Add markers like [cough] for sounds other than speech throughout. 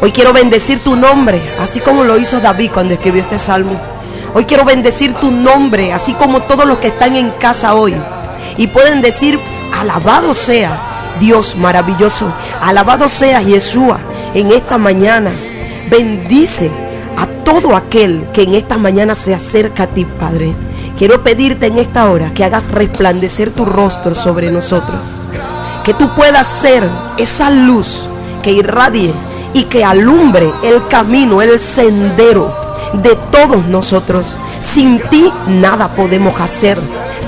Hoy quiero bendecir tu nombre, así como lo hizo David cuando escribió este salmo. Hoy quiero bendecir tu nombre, así como todos los que están en casa hoy. Y pueden decir, alabado sea Dios maravilloso, alabado sea Yeshua en esta mañana. Bendice a todo aquel que en esta mañana se acerca a ti, Padre. Quiero pedirte en esta hora que hagas resplandecer tu rostro sobre nosotros. Que tú puedas ser esa luz que irradie y que alumbre el camino, el sendero de todos nosotros. Sin ti nada podemos hacer,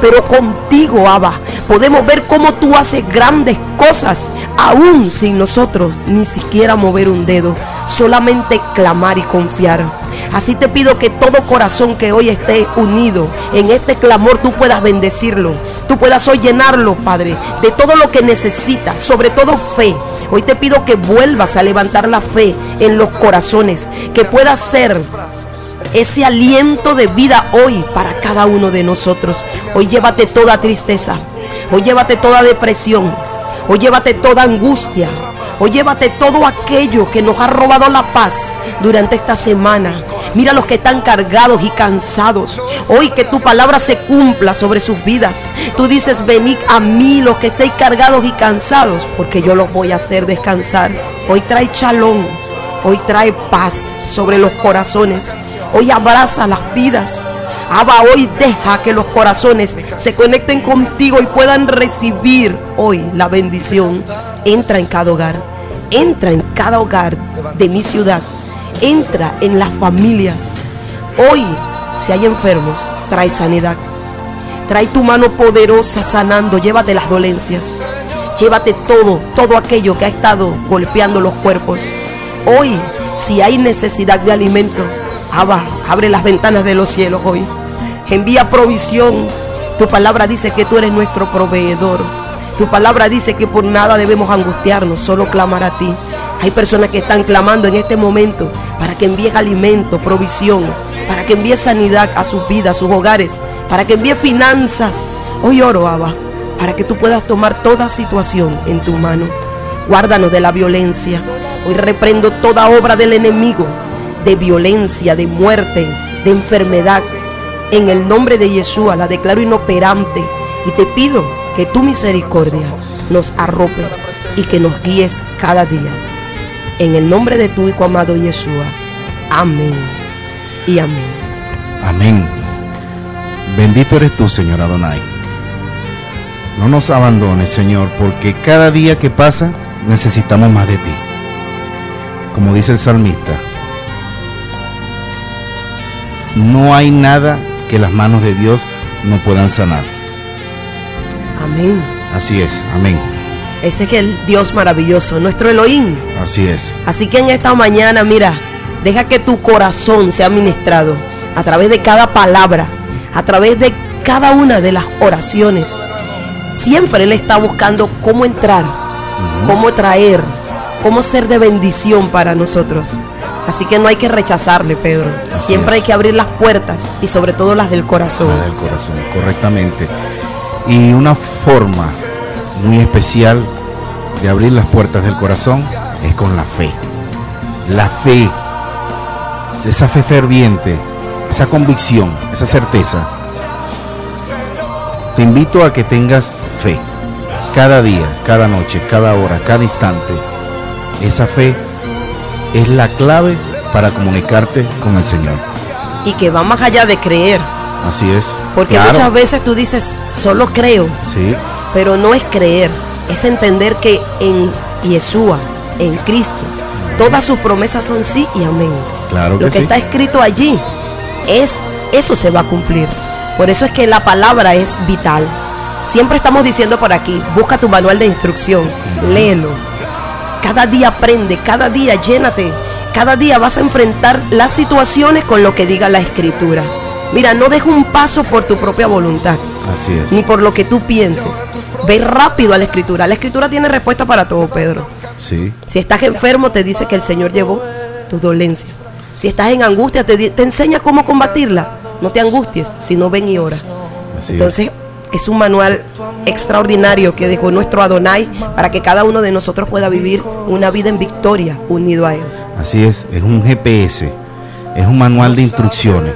pero contigo, Abba, podemos ver cómo tú haces grandes cosas, aún sin nosotros ni siquiera mover un dedo, solamente clamar y confiar. Así te pido que todo corazón que hoy esté unido en este clamor, tú puedas bendecirlo, tú puedas hoy llenarlo, Padre, de todo lo que necesita, sobre todo fe. Hoy te pido que vuelvas a levantar la fe en los corazones, que pueda ser ese aliento de vida hoy para cada uno de nosotros. Hoy llévate toda tristeza, hoy llévate toda depresión, hoy llévate toda angustia, hoy llévate todo aquello que nos ha robado la paz durante esta semana. Mira los que están cargados y cansados. Hoy que tu palabra se cumpla sobre sus vidas. Tú dices, venid a mí los que estéis cargados y cansados, porque yo los voy a hacer descansar. Hoy trae chalón. Hoy trae paz sobre los corazones. Hoy abraza las vidas. Abba, hoy deja que los corazones se conecten contigo y puedan recibir hoy la bendición. Entra en cada hogar. Entra en cada hogar de mi ciudad entra en las familias. Hoy, si hay enfermos, trae sanidad. Trae tu mano poderosa sanando, llévate las dolencias. Llévate todo, todo aquello que ha estado golpeando los cuerpos. Hoy, si hay necesidad de alimento, Abba, abre las ventanas de los cielos hoy. Envía provisión. Tu palabra dice que tú eres nuestro proveedor. Tu palabra dice que por nada debemos angustiarnos, solo clamar a ti. Hay personas que están clamando en este momento para que envíes alimento, provisión, para que envíe sanidad a sus vidas, a sus hogares, para que envíe finanzas. Hoy oro, Abba, para que tú puedas tomar toda situación en tu mano. Guárdanos de la violencia. Hoy reprendo toda obra del enemigo de violencia, de muerte, de enfermedad. En el nombre de Yeshua la declaro inoperante y te pido que tu misericordia nos arrope y que nos guíes cada día. En el nombre de tu Hijo amado Yeshua. Amén. Y amén. Amén. Bendito eres tú, Señor Adonai. No nos abandones, Señor, porque cada día que pasa necesitamos más de ti. Como dice el salmista, no hay nada que las manos de Dios no puedan sanar. Amén. Así es, amén. Ese es el Dios maravilloso, nuestro Elohim. Así es. Así que en esta mañana, mira, deja que tu corazón sea ministrado a través de cada palabra, a través de cada una de las oraciones. Siempre Él está buscando cómo entrar, cómo traer, cómo ser de bendición para nosotros. Así que no hay que rechazarle, Pedro. Así Siempre es. hay que abrir las puertas y sobre todo las del corazón. La del corazón, correctamente. Y una forma muy especial de abrir las puertas del corazón es con la fe. La fe, esa fe ferviente, esa convicción, esa certeza. Te invito a que tengas fe cada día, cada noche, cada hora, cada instante. Esa fe es la clave para comunicarte con el Señor. Y que va más allá de creer. Así es. Porque Claro. muchas veces tú dices, solo creo. Sí, Pero no es creer, es entender que en Yeshua, en Cristo, todas sus promesas son sí y amén. claro que Lo que sí. está escrito allí es eso se va a cumplir. Por eso es que la palabra es vital. Siempre estamos diciendo por aquí, busca tu manual de instrucción, léelo. Cada día aprende, cada día llénate, cada día vas a enfrentar las situaciones con lo que diga la escritura. Mira, no dejes un paso por tu propia voluntad Así es. ni por lo que tú pienses. Ve rápido a la escritura. La escritura tiene respuesta para todo, Pedro. Sí, Si estás enfermo, te dice que el Señor llevó tus dolencias. Si estás en angustia, te, te enseña cómo combatirla. No te angusties, sino ven y ora. así Entonces, Es un manual extraordinario que dejó nuestro Adonai para que cada uno de nosotros pueda vivir una vida en victoria unido a Él. Así es, es un GPS, es un manual de instrucciones,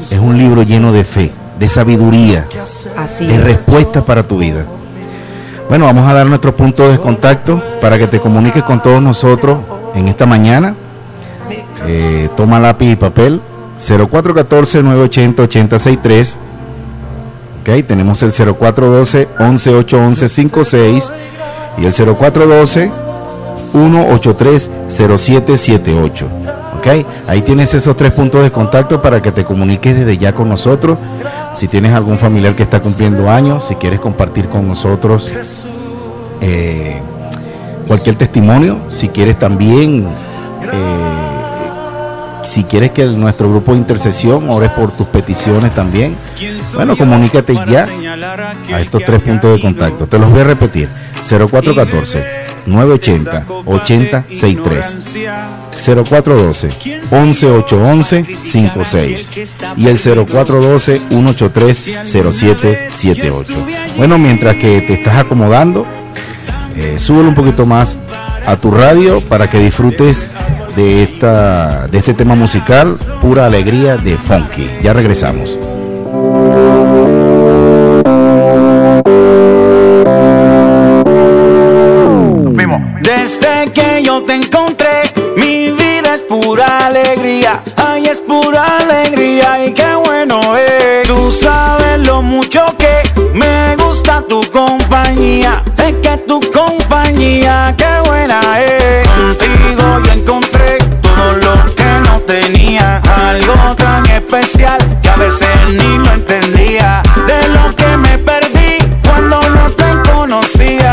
es un libro lleno de fe, de sabiduría, Así de es. respuestas para tu vida. Bueno, vamos a dar nuestro punto de contacto para que te comuniques con todos nosotros en esta mañana. Eh, toma lápiz y papel. 0414-980-8063. Ok, tenemos el 0412-11-811-56 y el 0412-183-0778. Ok, ahí tienes esos tres puntos de contacto para que te comuniques desde ya con nosotros. Si tienes algún familiar que está cumpliendo años, si quieres compartir con nosotros eh, cualquier testimonio, si quieres también, eh, si quieres que nuestro grupo de intercesión ore por tus peticiones también, bueno, comunícate ya a estos tres puntos de contacto. Te los voy a repetir. 0414 980 8063 0412 11811 56 y el 0412 183 0778. Bueno, mientras que te estás acomodando, eh, súbelo un poquito más a tu radio para que disfrutes de esta de este tema musical pura alegría de funky. Ya regresamos. Desde que yo te encontré, mi vida es pura alegría. Ay, es pura alegría y qué bueno es. Tú sabes lo mucho que me gusta tu compañía. Es que tu compañía, qué buena es. Contigo yo encontré Algo tan especial que a veces ni lo entendía. De lo que me perdí cuando no te conocía.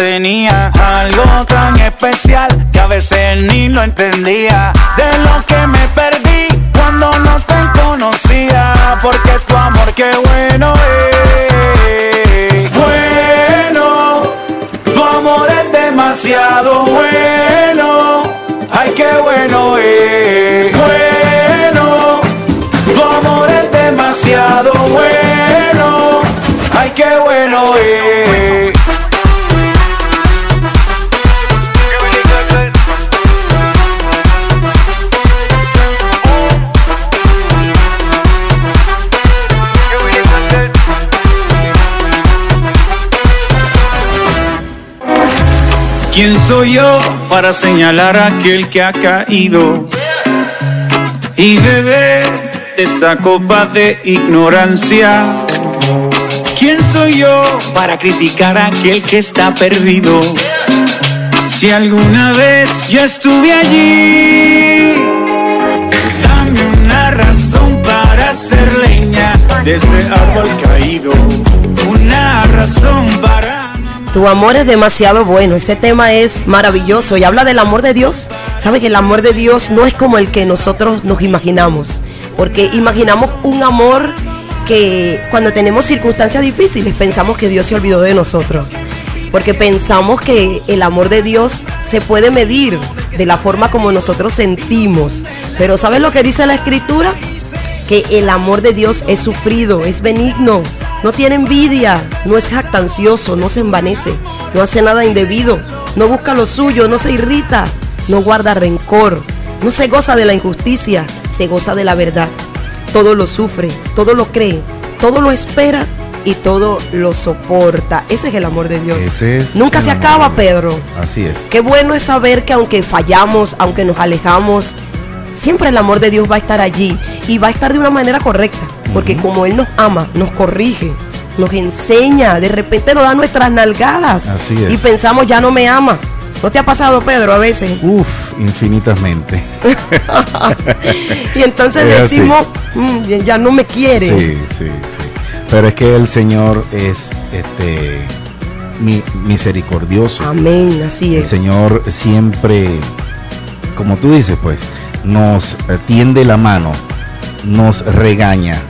Tenía. Algo tan especial que a veces ni lo entendía. De lo que me perdí cuando no te conocía. Porque tu amor, qué bueno es. Bueno, tu amor es demasiado bueno. Ay, qué bueno es. Bueno, tu amor es demasiado bueno. Ay, qué bueno es. Soy yo para señalar a aquel que ha caído y beber de esta copa de ignorancia? ¿Quién soy yo para criticar a aquel que está perdido? Si alguna vez yo estuve allí, dame una razón para hacer leña de ese árbol caído, una razón para. Tu amor es demasiado bueno, ese tema es maravilloso y habla del amor de Dios. Sabes que el amor de Dios no es como el que nosotros nos imaginamos, porque imaginamos un amor que cuando tenemos circunstancias difíciles pensamos que Dios se olvidó de nosotros, porque pensamos que el amor de Dios se puede medir de la forma como nosotros sentimos. Pero ¿sabes lo que dice la escritura? Que el amor de Dios es sufrido, es benigno, no tiene envidia, no es jactancioso, no se envanece, no hace nada indebido, no busca lo suyo, no se irrita, no guarda rencor, no se goza de la injusticia, se goza de la verdad. Todo lo sufre, todo lo cree, todo lo espera y todo lo soporta. Ese es el amor de Dios. Ese es Nunca se acaba. Pedro. Así es. Qué bueno es saber que aunque fallamos, aunque nos alejamos, siempre el amor de Dios va a estar allí y va a estar de una manera correcta, porque como Él nos ama, nos corrige, nos enseña, de repente nos da nuestras nalgadas Así es. y pensamos ya no me ama. ¿No te ha pasado, Pedro, a veces? Uf, infinitamente. [laughs] Y entonces decimos, "Mm, ya- no me quiere. Sí, sí, sí. Pero es que el Señor es este mi- misericordioso. Amén, así El es. Señor siempre, como tú dices, pues, nos eh, tiende la mano, nos regaña,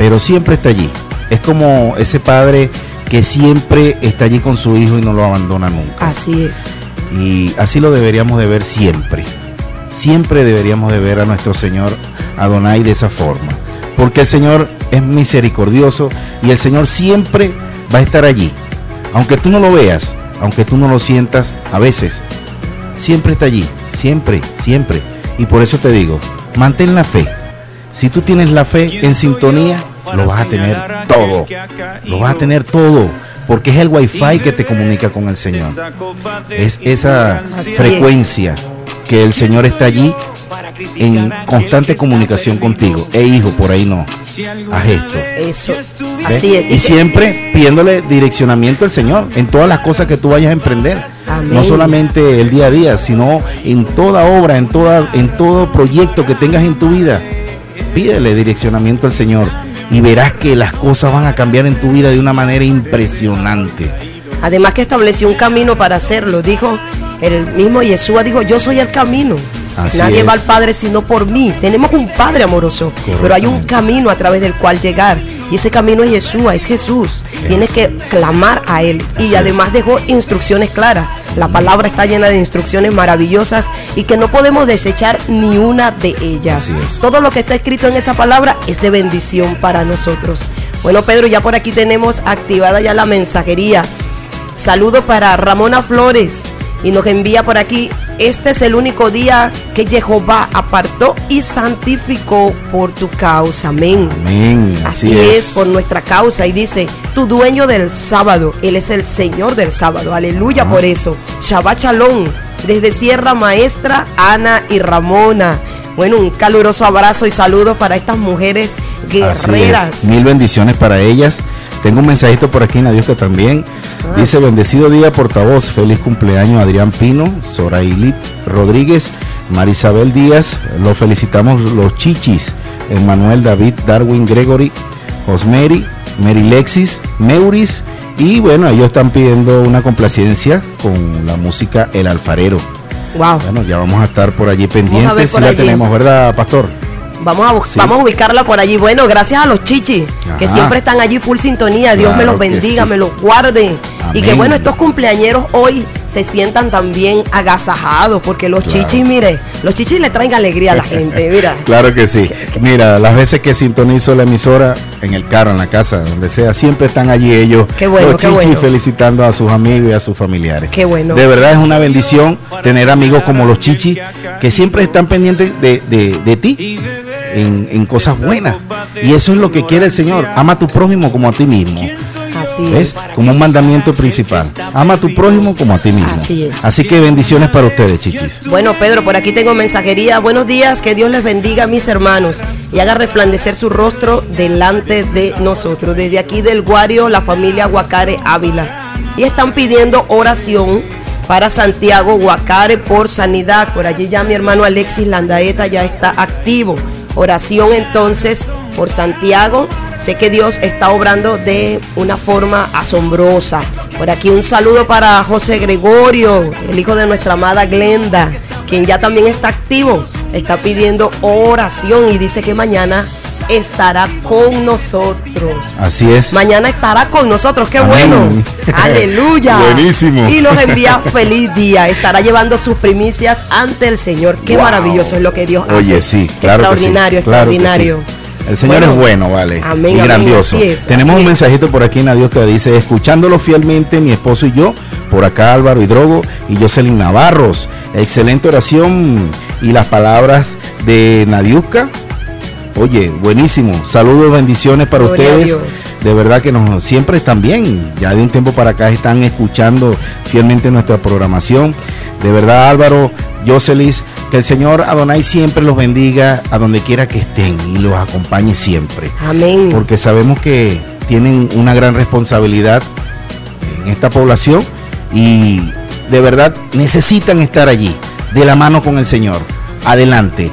pero siempre está allí. Es como ese padre que siempre está allí con su hijo y no lo abandona nunca. Así es. Y así lo deberíamos de ver siempre. Siempre deberíamos de ver a nuestro Señor Adonai de esa forma. Porque el Señor es misericordioso y el Señor siempre va a estar allí. Aunque tú no lo veas, aunque tú no lo sientas a veces, siempre está allí. Siempre, siempre. Y por eso te digo, mantén la fe. Si tú tienes la fe en sintonía, lo vas a tener todo. Lo vas a tener todo. Porque es el wifi que te comunica con el Señor es esa Así frecuencia que el Señor está allí en constante comunicación contigo. E hijo, por ahí no. Haz esto. Eso. Así es. Y siempre pidiéndole direccionamiento al Señor en todas las cosas que tú vayas a emprender. Amén. No solamente el día a día, sino en toda obra, en, toda, en todo proyecto que tengas en tu vida. Pídele direccionamiento al Señor y verás que las cosas van a cambiar en tu vida de una manera impresionante. Además que estableció un camino para hacerlo. Dijo, el mismo Yeshua dijo, yo soy el camino. Así Nadie va al Padre sino por mí. Tenemos un Padre amoroso, pero hay un camino a través del cual llegar. Y ese camino es Yeshua, es Jesús. Tienes que clamar a Él. Así y además es. dejó instrucciones claras. La palabra está llena de instrucciones maravillosas y que no podemos desechar ni una de ellas. Todo lo que está escrito en esa palabra es de bendición para nosotros. Bueno, Pedro, ya por aquí tenemos activada ya la mensajería. Saludo para Ramona Flores y nos envía por aquí. Este es el único día que Jehová apartó y santificó por tu causa. Amén. Amén. Así es. por nuestra causa. Y dice, tu dueño del sábado, Él es el Señor del sábado. Aleluya por eso. Shabbat Shalom. Desde Sierra Maestra, Ana y Ramona. Bueno, un caluroso abrazo y saludos para estas mujeres Así guerreras. es. Mil bendiciones para ellas. Tengo un mensajito por aquí, Nadiuska también. Ah. Dice, bendecido día portavoz, feliz cumpleaños Adrián Pino, Zoraili Rodríguez, Marisabel Díaz, lo felicitamos los chichis, Emanuel David, Darwin Gregory, Osmeri, Mary Lexis, Meuris, y bueno, ellos están pidiendo una complacencia con la música El Alfarero. Wow. Bueno, ya vamos a estar por allí pendientes, si por la allí. tenemos, ¿verdad, Pastor? Vamos a, Sí. vamos a ubicarla por allí. Bueno, gracias a los chichis, que siempre están allí full sintonía. Dios me los bendiga, sí. me los guarde. Y que bueno, estos cumpleañeros hoy se sientan también agasajados, porque los Claro. chichis, mire, los chichis le traen alegría a la gente, mira. [laughs] Claro que sí. Mira, las veces que sintonizo la emisora en el carro, en la casa, donde sea, siempre están allí ellos, Qué bueno, los qué chichis, bueno. felicitando a sus amigos y a sus familiares. Qué bueno. De verdad es una bendición tener amigos como los chichis que siempre están pendientes de, de- de ti en, en cosas buenas. Y eso es lo que quiere el Señor. Ama a tu prójimo como a ti mismo. Así ¿Ves? es. Como un mandamiento principal. Ama a tu prójimo como a ti mismo. Así es. Así que bendiciones para ustedes, chichis. Bueno, Pedro, por aquí tengo mensajería. Buenos días, que Dios les bendiga a mis hermanos y haga resplandecer su rostro delante de nosotros. Desde aquí del Guario, la familia Guacare Ávila. Y están pidiendo oración para Santiago Guacare por sanidad. Por allí ya mi hermano Alexis Landaeta ya está activo. Oración entonces por Santiago. Sé que Dios está obrando de una forma asombrosa. Por aquí un saludo para José Gregorio, el hijo de nuestra amada Glenda, quien ya también está activo, está pidiendo oración y dice que mañana estará con nosotros. Así es. Mañana estará con nosotros, qué Amén. bueno. [laughs] Aleluya. Buenísimo. Y nos envía [laughs] feliz día. Estará llevando sus primicias ante el Señor. Qué Wow. maravilloso es lo que Dios hace. Oye, sí, claro. que sí, Extraordinario, claro que sí. extraordinario. El Señor Bueno, es bueno, vale. amén, y grandioso. es, Tenemos un mensajito por aquí, que dice, escuchándolo fielmente mi esposo y yo, por acá Álvaro Hidrogo y Jocelyn Navarros. Excelente oración y las palabras de Nadiuska. Oye, buenísimo. Saludos, bendiciones para Gloria ustedes. De verdad que nos siempre están bien. Ya de un tiempo para acá están escuchando fielmente nuestra programación. De verdad, Álvaro, Jocelis, que el Señor Adonai siempre los bendiga a donde quiera que estén y los acompañe siempre. Amén. Porque sabemos que tienen una gran responsabilidad en esta población y de verdad necesitan estar allí, de la mano con el Señor. Adelante.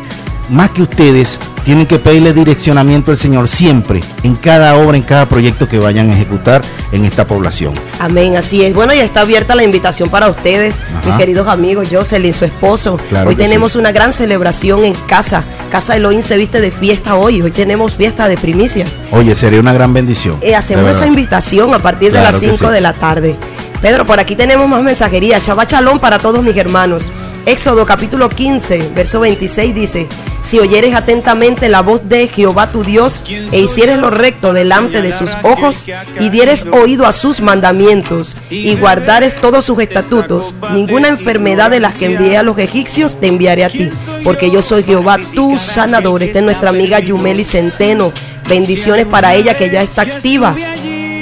Más que ustedes, tienen que pedirle direccionamiento al Señor siempre, en cada obra, en cada proyecto que vayan a ejecutar en esta población. Amén, así es. Bueno, ya está abierta la invitación para ustedes, Ajá. mis queridos amigos, Jocelyn, su esposo. Claro hoy tenemos sí. una gran celebración en casa. Casa Elohim se viste de fiesta hoy. Hoy tenemos fiesta de primicias. Oye, sería una gran bendición. Eh, hacemos esa invitación a partir de Claro las que 5 sí. de la tarde. Pedro, por aquí tenemos más mensajería. Shabbat Shalom para todos mis hermanos. Éxodo capítulo 15, verso 26 dice, si oyeres atentamente la voz de Jehová tu Dios e hicieres lo recto delante de sus ojos y dieres oído a sus mandamientos y guardares todos sus estatutos, ninguna enfermedad de las que envié a los egipcios te enviaré a ti, porque yo soy Jehová tu sanador. Esta es nuestra amiga Yumeli Centeno. Bendiciones para ella que ya está activa.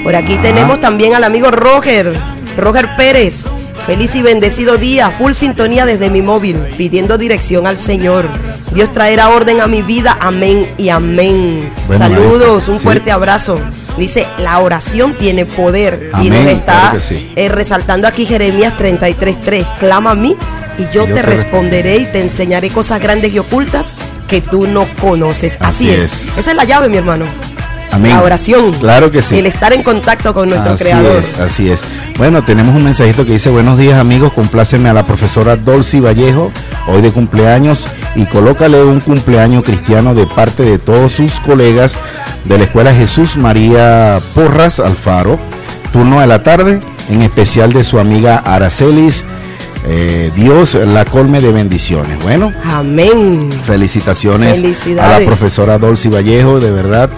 Por aquí tenemos también al amigo Roger, Roger Pérez. Feliz y bendecido día, full sintonía desde mi móvil, pidiendo dirección al Señor. Dios traerá orden a mi vida, amén y amén. Bueno, Saludos, un sí. fuerte abrazo. Dice, la oración tiene poder. y nos está claro sí. eh, resaltando aquí Jeremías 33.3. Clama a mí y yo Y yo te te responderé y te enseñaré cosas grandes y ocultas que tú no conoces. Así, Así es. es. Esa es la llave, mi hermano. Amén. La oración. Claro que sí. El estar en contacto con nuestro así creador. es, así es. Bueno, tenemos un mensajito que dice, buenos días amigos, compláceme a la profesora Dolcy Vallejo, hoy de cumpleaños, y colócale un cumpleaños cristiano de parte de todos sus colegas de la Escuela Jesús María Porras Alfaro, turno de la tarde, en especial de su amiga Aracelis. Eh, Dios la colme de bendiciones. Bueno, Amén. felicitaciones a la profesora Dolcy Vallejo, de verdad.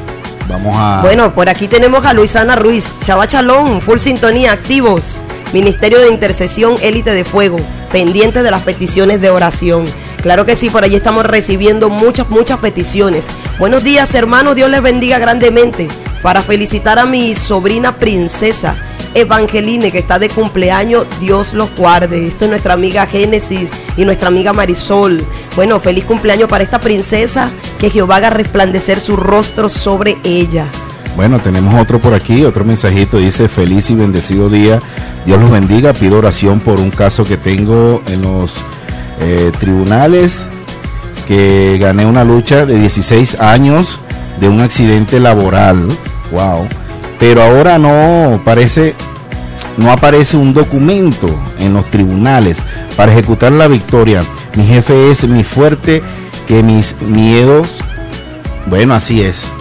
Bueno, por aquí tenemos a Luisana Ruiz, Chava Chalón, full sintonía, activos. Ministerio de Intercesión, élite de fuego, pendientes de las peticiones de oración. Claro que sí, por allí estamos recibiendo muchas, muchas peticiones. Buenos días, hermanos, Dios les bendiga grandemente. Para felicitar a mi sobrina princesa, Evangeline, que está de cumpleaños, Dios los guarde. Esto es nuestra amiga Génesis y nuestra amiga Marisol. Bueno, feliz cumpleaños para esta princesa, que Jehová haga resplandecer su rostro sobre ella. Bueno, tenemos otro por aquí, otro mensajito, dice feliz y bendecido día, Dios los bendiga, pido oración por un caso que tengo en los eh, tribunales, que gané una lucha de 16 años de un accidente laboral, wow, pero ahora no parece, no aparece un documento en los tribunales para ejecutar la victoria, mi jefe es mi fuerte, que mis miedos bueno, así es.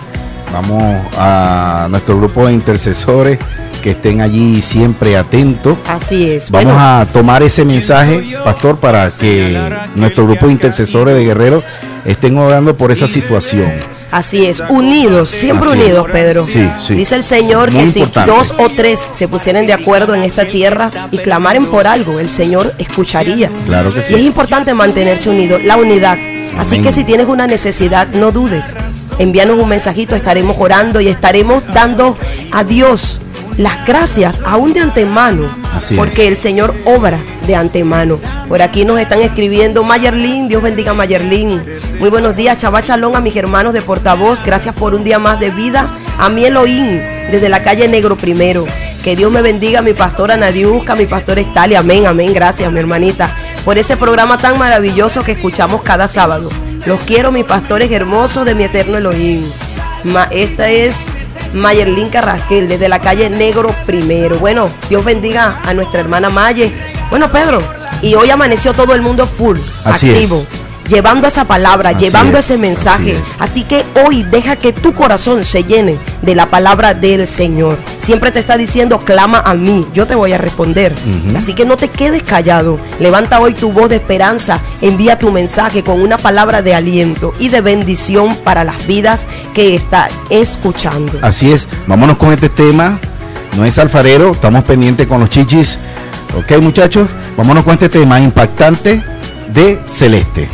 Vamos a nuestro grupo de intercesores que estén allí siempre atentos. Así es. Vamos Bueno, a tomar ese mensaje, pastor, para que nuestro grupo de intercesores de guerreros estén orando por esa situación. Así es, unidos, siempre Así unidos, es. Pedro. Sí, sí. Dice el Señor Muy que si dos o tres se pusieran de acuerdo en esta tierra y clamaren por algo, el Señor escucharía. Claro que sí. Y es importante mantenerse unidos, la unidad. Así Amén. que si tienes una necesidad, no dudes. Envíanos un mensajito, estaremos orando y estaremos dando a Dios las gracias aún de antemano. Así es. porque el Señor obra de antemano. Por aquí nos están escribiendo Mayerlin, Dios bendiga a Mayerlin. Muy buenos días, Chava Chalón, a mis hermanos de portavoz. Gracias por un día más de vida. A mi Elohim, desde la calle Negro Primero. Que Dios me bendiga mi pastora Nadiuska, a mi pastor Estali. Amén, amén. Gracias, mi hermanita, por ese programa tan maravilloso que escuchamos cada sábado. Los quiero, mis pastores hermosos de mi eterno Elohim. Ma- esta es Mayerlin Carrasquel desde la calle Negro Primero. Bueno, Dios bendiga a nuestra hermana Maye. Bueno, Pedro, y hoy amaneció todo el mundo full, Así activo. es. Llevando esa palabra, Así llevando es, ese mensaje. así es. Así que hoy deja que tu corazón se llene de la palabra del Señor. Siempre te está diciendo, clama a mí, yo te voy a responder. Así que no te quedes callado. Levanta hoy tu voz de esperanza, envía tu mensaje con una palabra de aliento y de bendición para las vidas que está escuchando. Así es, vámonos con este tema. No es alfarero, estamos pendientes con los chichis. Ok, muchachos, vámonos con este tema impactante de Celeste.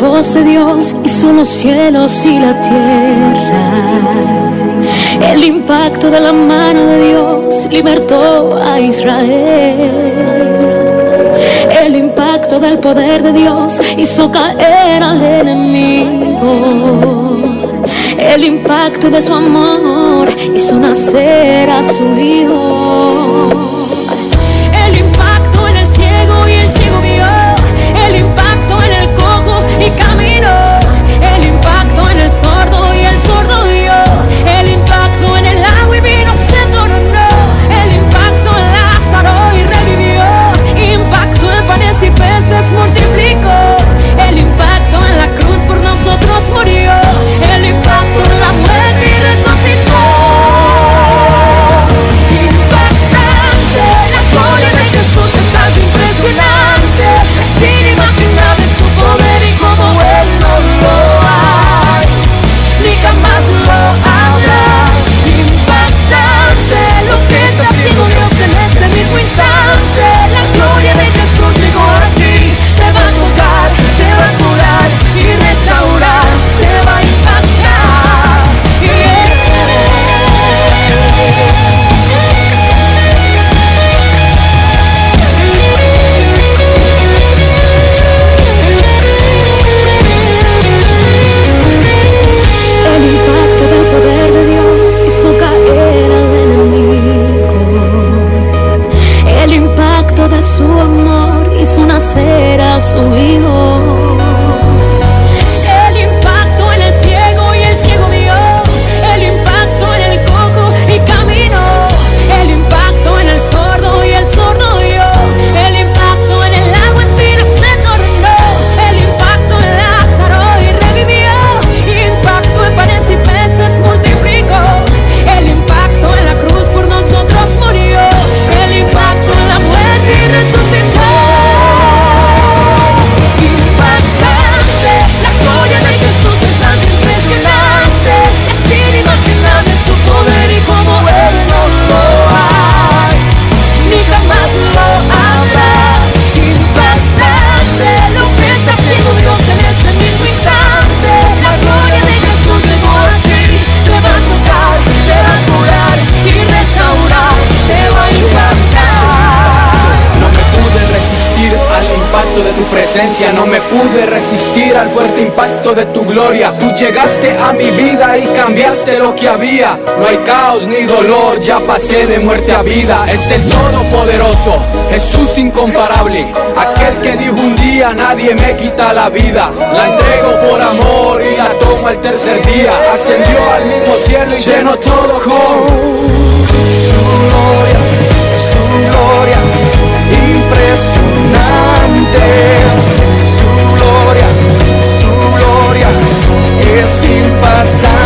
Voz de Dios hizo los cielos y la tierra. El impacto de la mano de Dios libertó a Israel. El impacto del poder de Dios hizo caer al enemigo. El impacto de su amor hizo nacer a su hijo. Nacer su hijo. Gloria. Tú llegaste a mi vida y cambiaste lo que había. No hay caos ni dolor, ya pasé de muerte a vida. Es el Todopoderoso, Jesús incomparable, aquel que dijo un día nadie me quita la vida. La entrego por amor y la tomo al tercer día. Ascendió al mismo cielo y llenó todo con su gloria, su gloria, impresionante. Impactante.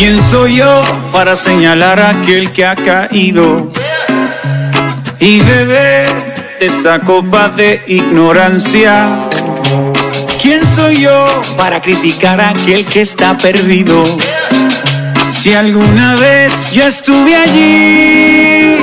¿Quién soy yo para señalar a aquel que ha caído y beber de esta copa de ignorancia? ¿Quién soy yo para criticar a aquel que está perdido? Si alguna vez yo estuve allí,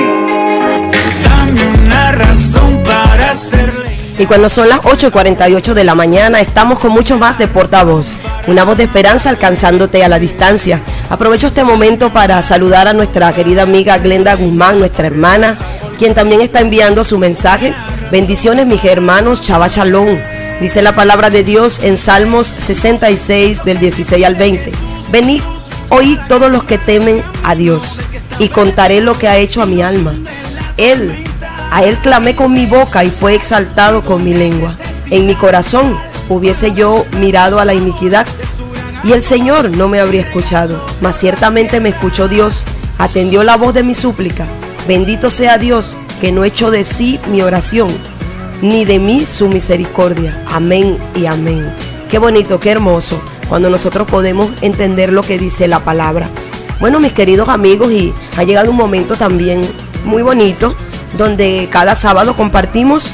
dame una razón para hacerle. Y cuando son las 8.48 de la mañana, estamos con mucho más de portavoz. Una voz de esperanza alcanzándote a la distancia. Aprovecho este momento para saludar a nuestra querida amiga Glenda Guzmán, nuestra hermana, quien también está enviando su mensaje. Bendiciones, mis hermanos, Chava Shalom. Dice la palabra de Dios en Salmos 66 del 16 al 20. Venid, oíd todos los que temen a Dios, y contaré lo que ha hecho a mi alma. Él, a él clamé con mi boca y fue exaltado con mi lengua. En mi corazón hubiese yo mirado a la iniquidad, y el Señor no me habría escuchado, mas ciertamente me escuchó Dios, atendió la voz de mi súplica. Bendito sea Dios, que no echó de sí mi oración ni de mí su misericordia. Amén y amén. Qué bonito, qué hermoso cuando nosotros podemos entender lo que dice la palabra. Bueno, mis queridos amigos, y ha llegado un momento también muy bonito donde cada sábado compartimos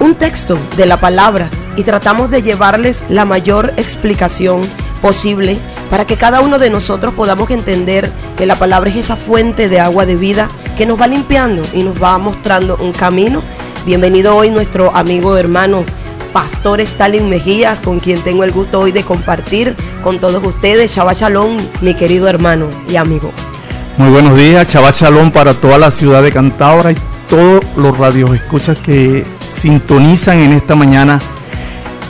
un texto de la palabra y tratamos de llevarles la mayor explicación posible para que cada uno de nosotros podamos entender que la palabra es esa fuente de agua de vida que nos va limpiando y nos va mostrando un camino Bienvenido hoy nuestro amigo hermano Pastor Stalin Mejías, con quien tengo el gusto hoy de compartir con todos ustedes. Shabbat Shalom, mi querido hermano y amigo. Muy buenos días, Shabbat Shalom para toda la ciudad de Cantabria y todos los radios escuchas que sintonizan en esta mañana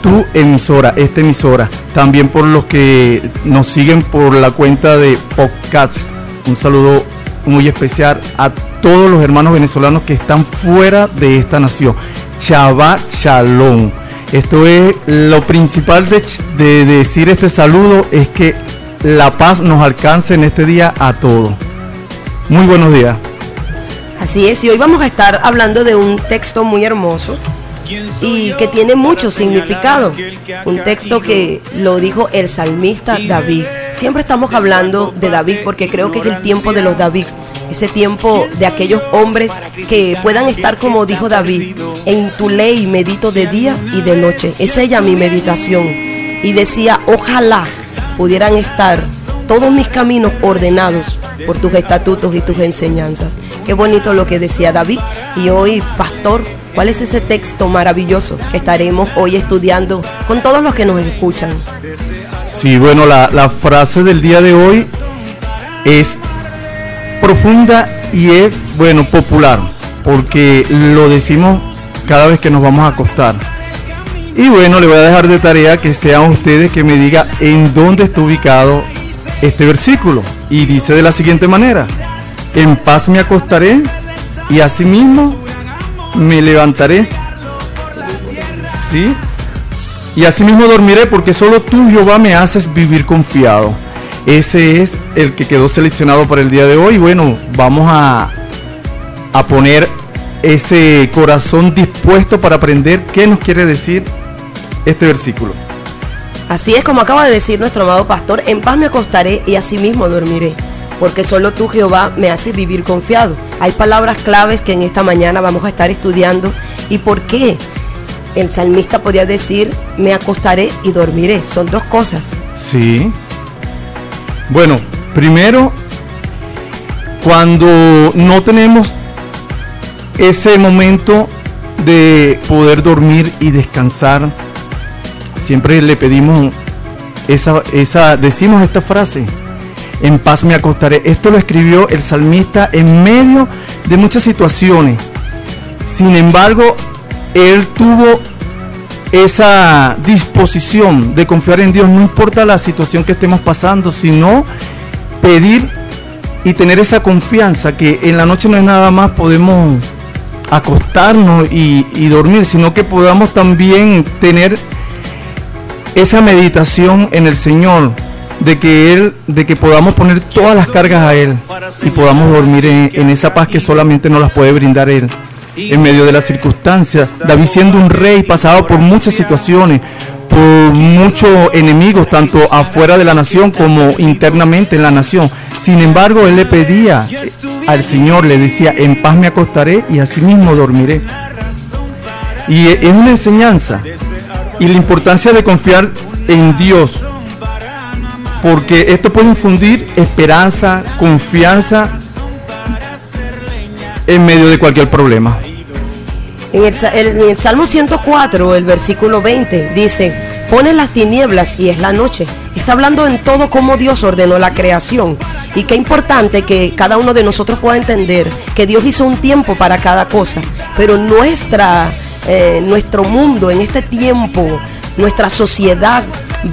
tu emisora, esta emisora. También por los que nos siguen por la cuenta de podcast. Un saludo muy especial a todos los hermanos venezolanos que están fuera de esta nación. Chava Shalom. Esto es lo principal de, decir este saludo, es que la paz nos alcance en este día a todos. Muy buenos días. Así es, y hoy vamos a estar hablando de un texto muy hermoso y que tiene mucho significado. Un texto que lo dijo el salmista David. Siempre estamos hablando de David porque creo que es el tiempo de los David. Ese tiempo de aquellos hombres que puedan estar como dijo David, en tu ley medito de día y de noche. Es ella mi meditación. Y decía, ojalá pudieran estar todos mis caminos ordenados por tus estatutos y tus enseñanzas. Qué bonito lo que decía David. Y hoy, pastor, ¿cuál es ese texto maravilloso que estaremos hoy estudiando con todos los que nos escuchan? Sí, bueno, la, frase del día de hoy es profunda y es, bueno, popular, porque lo decimos cada vez que nos vamos a acostar. Y bueno, le voy a dejar de tarea que sean ustedes que me digan en dónde está ubicado este versículo. Y dice de la siguiente manera, en paz me acostaré y asimismo me levantaré. ¿Sí? Y asimismo dormiré porque solo tú, Jehová, me haces vivir confiado. Ese es el que quedó seleccionado para el día de hoy. Bueno, vamos a, a poner ese corazón dispuesto para aprender qué nos quiere decir este versículo. Así es como acaba de decir nuestro amado pastor, en paz me acostaré y asimismo dormiré, porque solo tú Jehová me haces vivir confiado. Hay palabras claves que en esta mañana vamos a estar estudiando y por qué el salmista podía decir me acostaré y dormiré. Son dos cosas. Sí. Bueno, primero, cuando no tenemos ese momento de poder dormir y descansar, siempre le pedimos esa, esa, decimos esta frase, en paz me acostaré. Esto lo escribió el salmista en medio de muchas situaciones. Sin embargo, él tuvo esa disposición de confiar en Dios, no importa la situación que estemos pasando, sino pedir y tener esa confianza que en la noche no es nada más podemos acostarnos y, y dormir, sino que podamos también tener esa meditación en el Señor, de que Él, de que podamos poner todas las cargas a Él y podamos dormir en, esa paz que solamente nos las puede brindar Él en medio de las circunstancias. David siendo un rey pasado por muchas situaciones, por muchos enemigos, tanto afuera de la nación como internamente en la nación. Sin embargo, él le pedía al Señor, le decía, en paz me acostaré y asimismo dormiré. Y es una enseñanza. Y la importancia de confiar en Dios. Porque esto puede infundir esperanza, confianza en medio de cualquier problema. En el, Salmo 104, el versículo 20, dice, pone las tinieblas y es la noche. Está hablando en todo cómo Dios ordenó la creación. Y qué importante que cada uno de nosotros pueda entender que Dios hizo un tiempo para cada cosa. Pero nuestra, eh, nuestro mundo en este tiempo, nuestra sociedad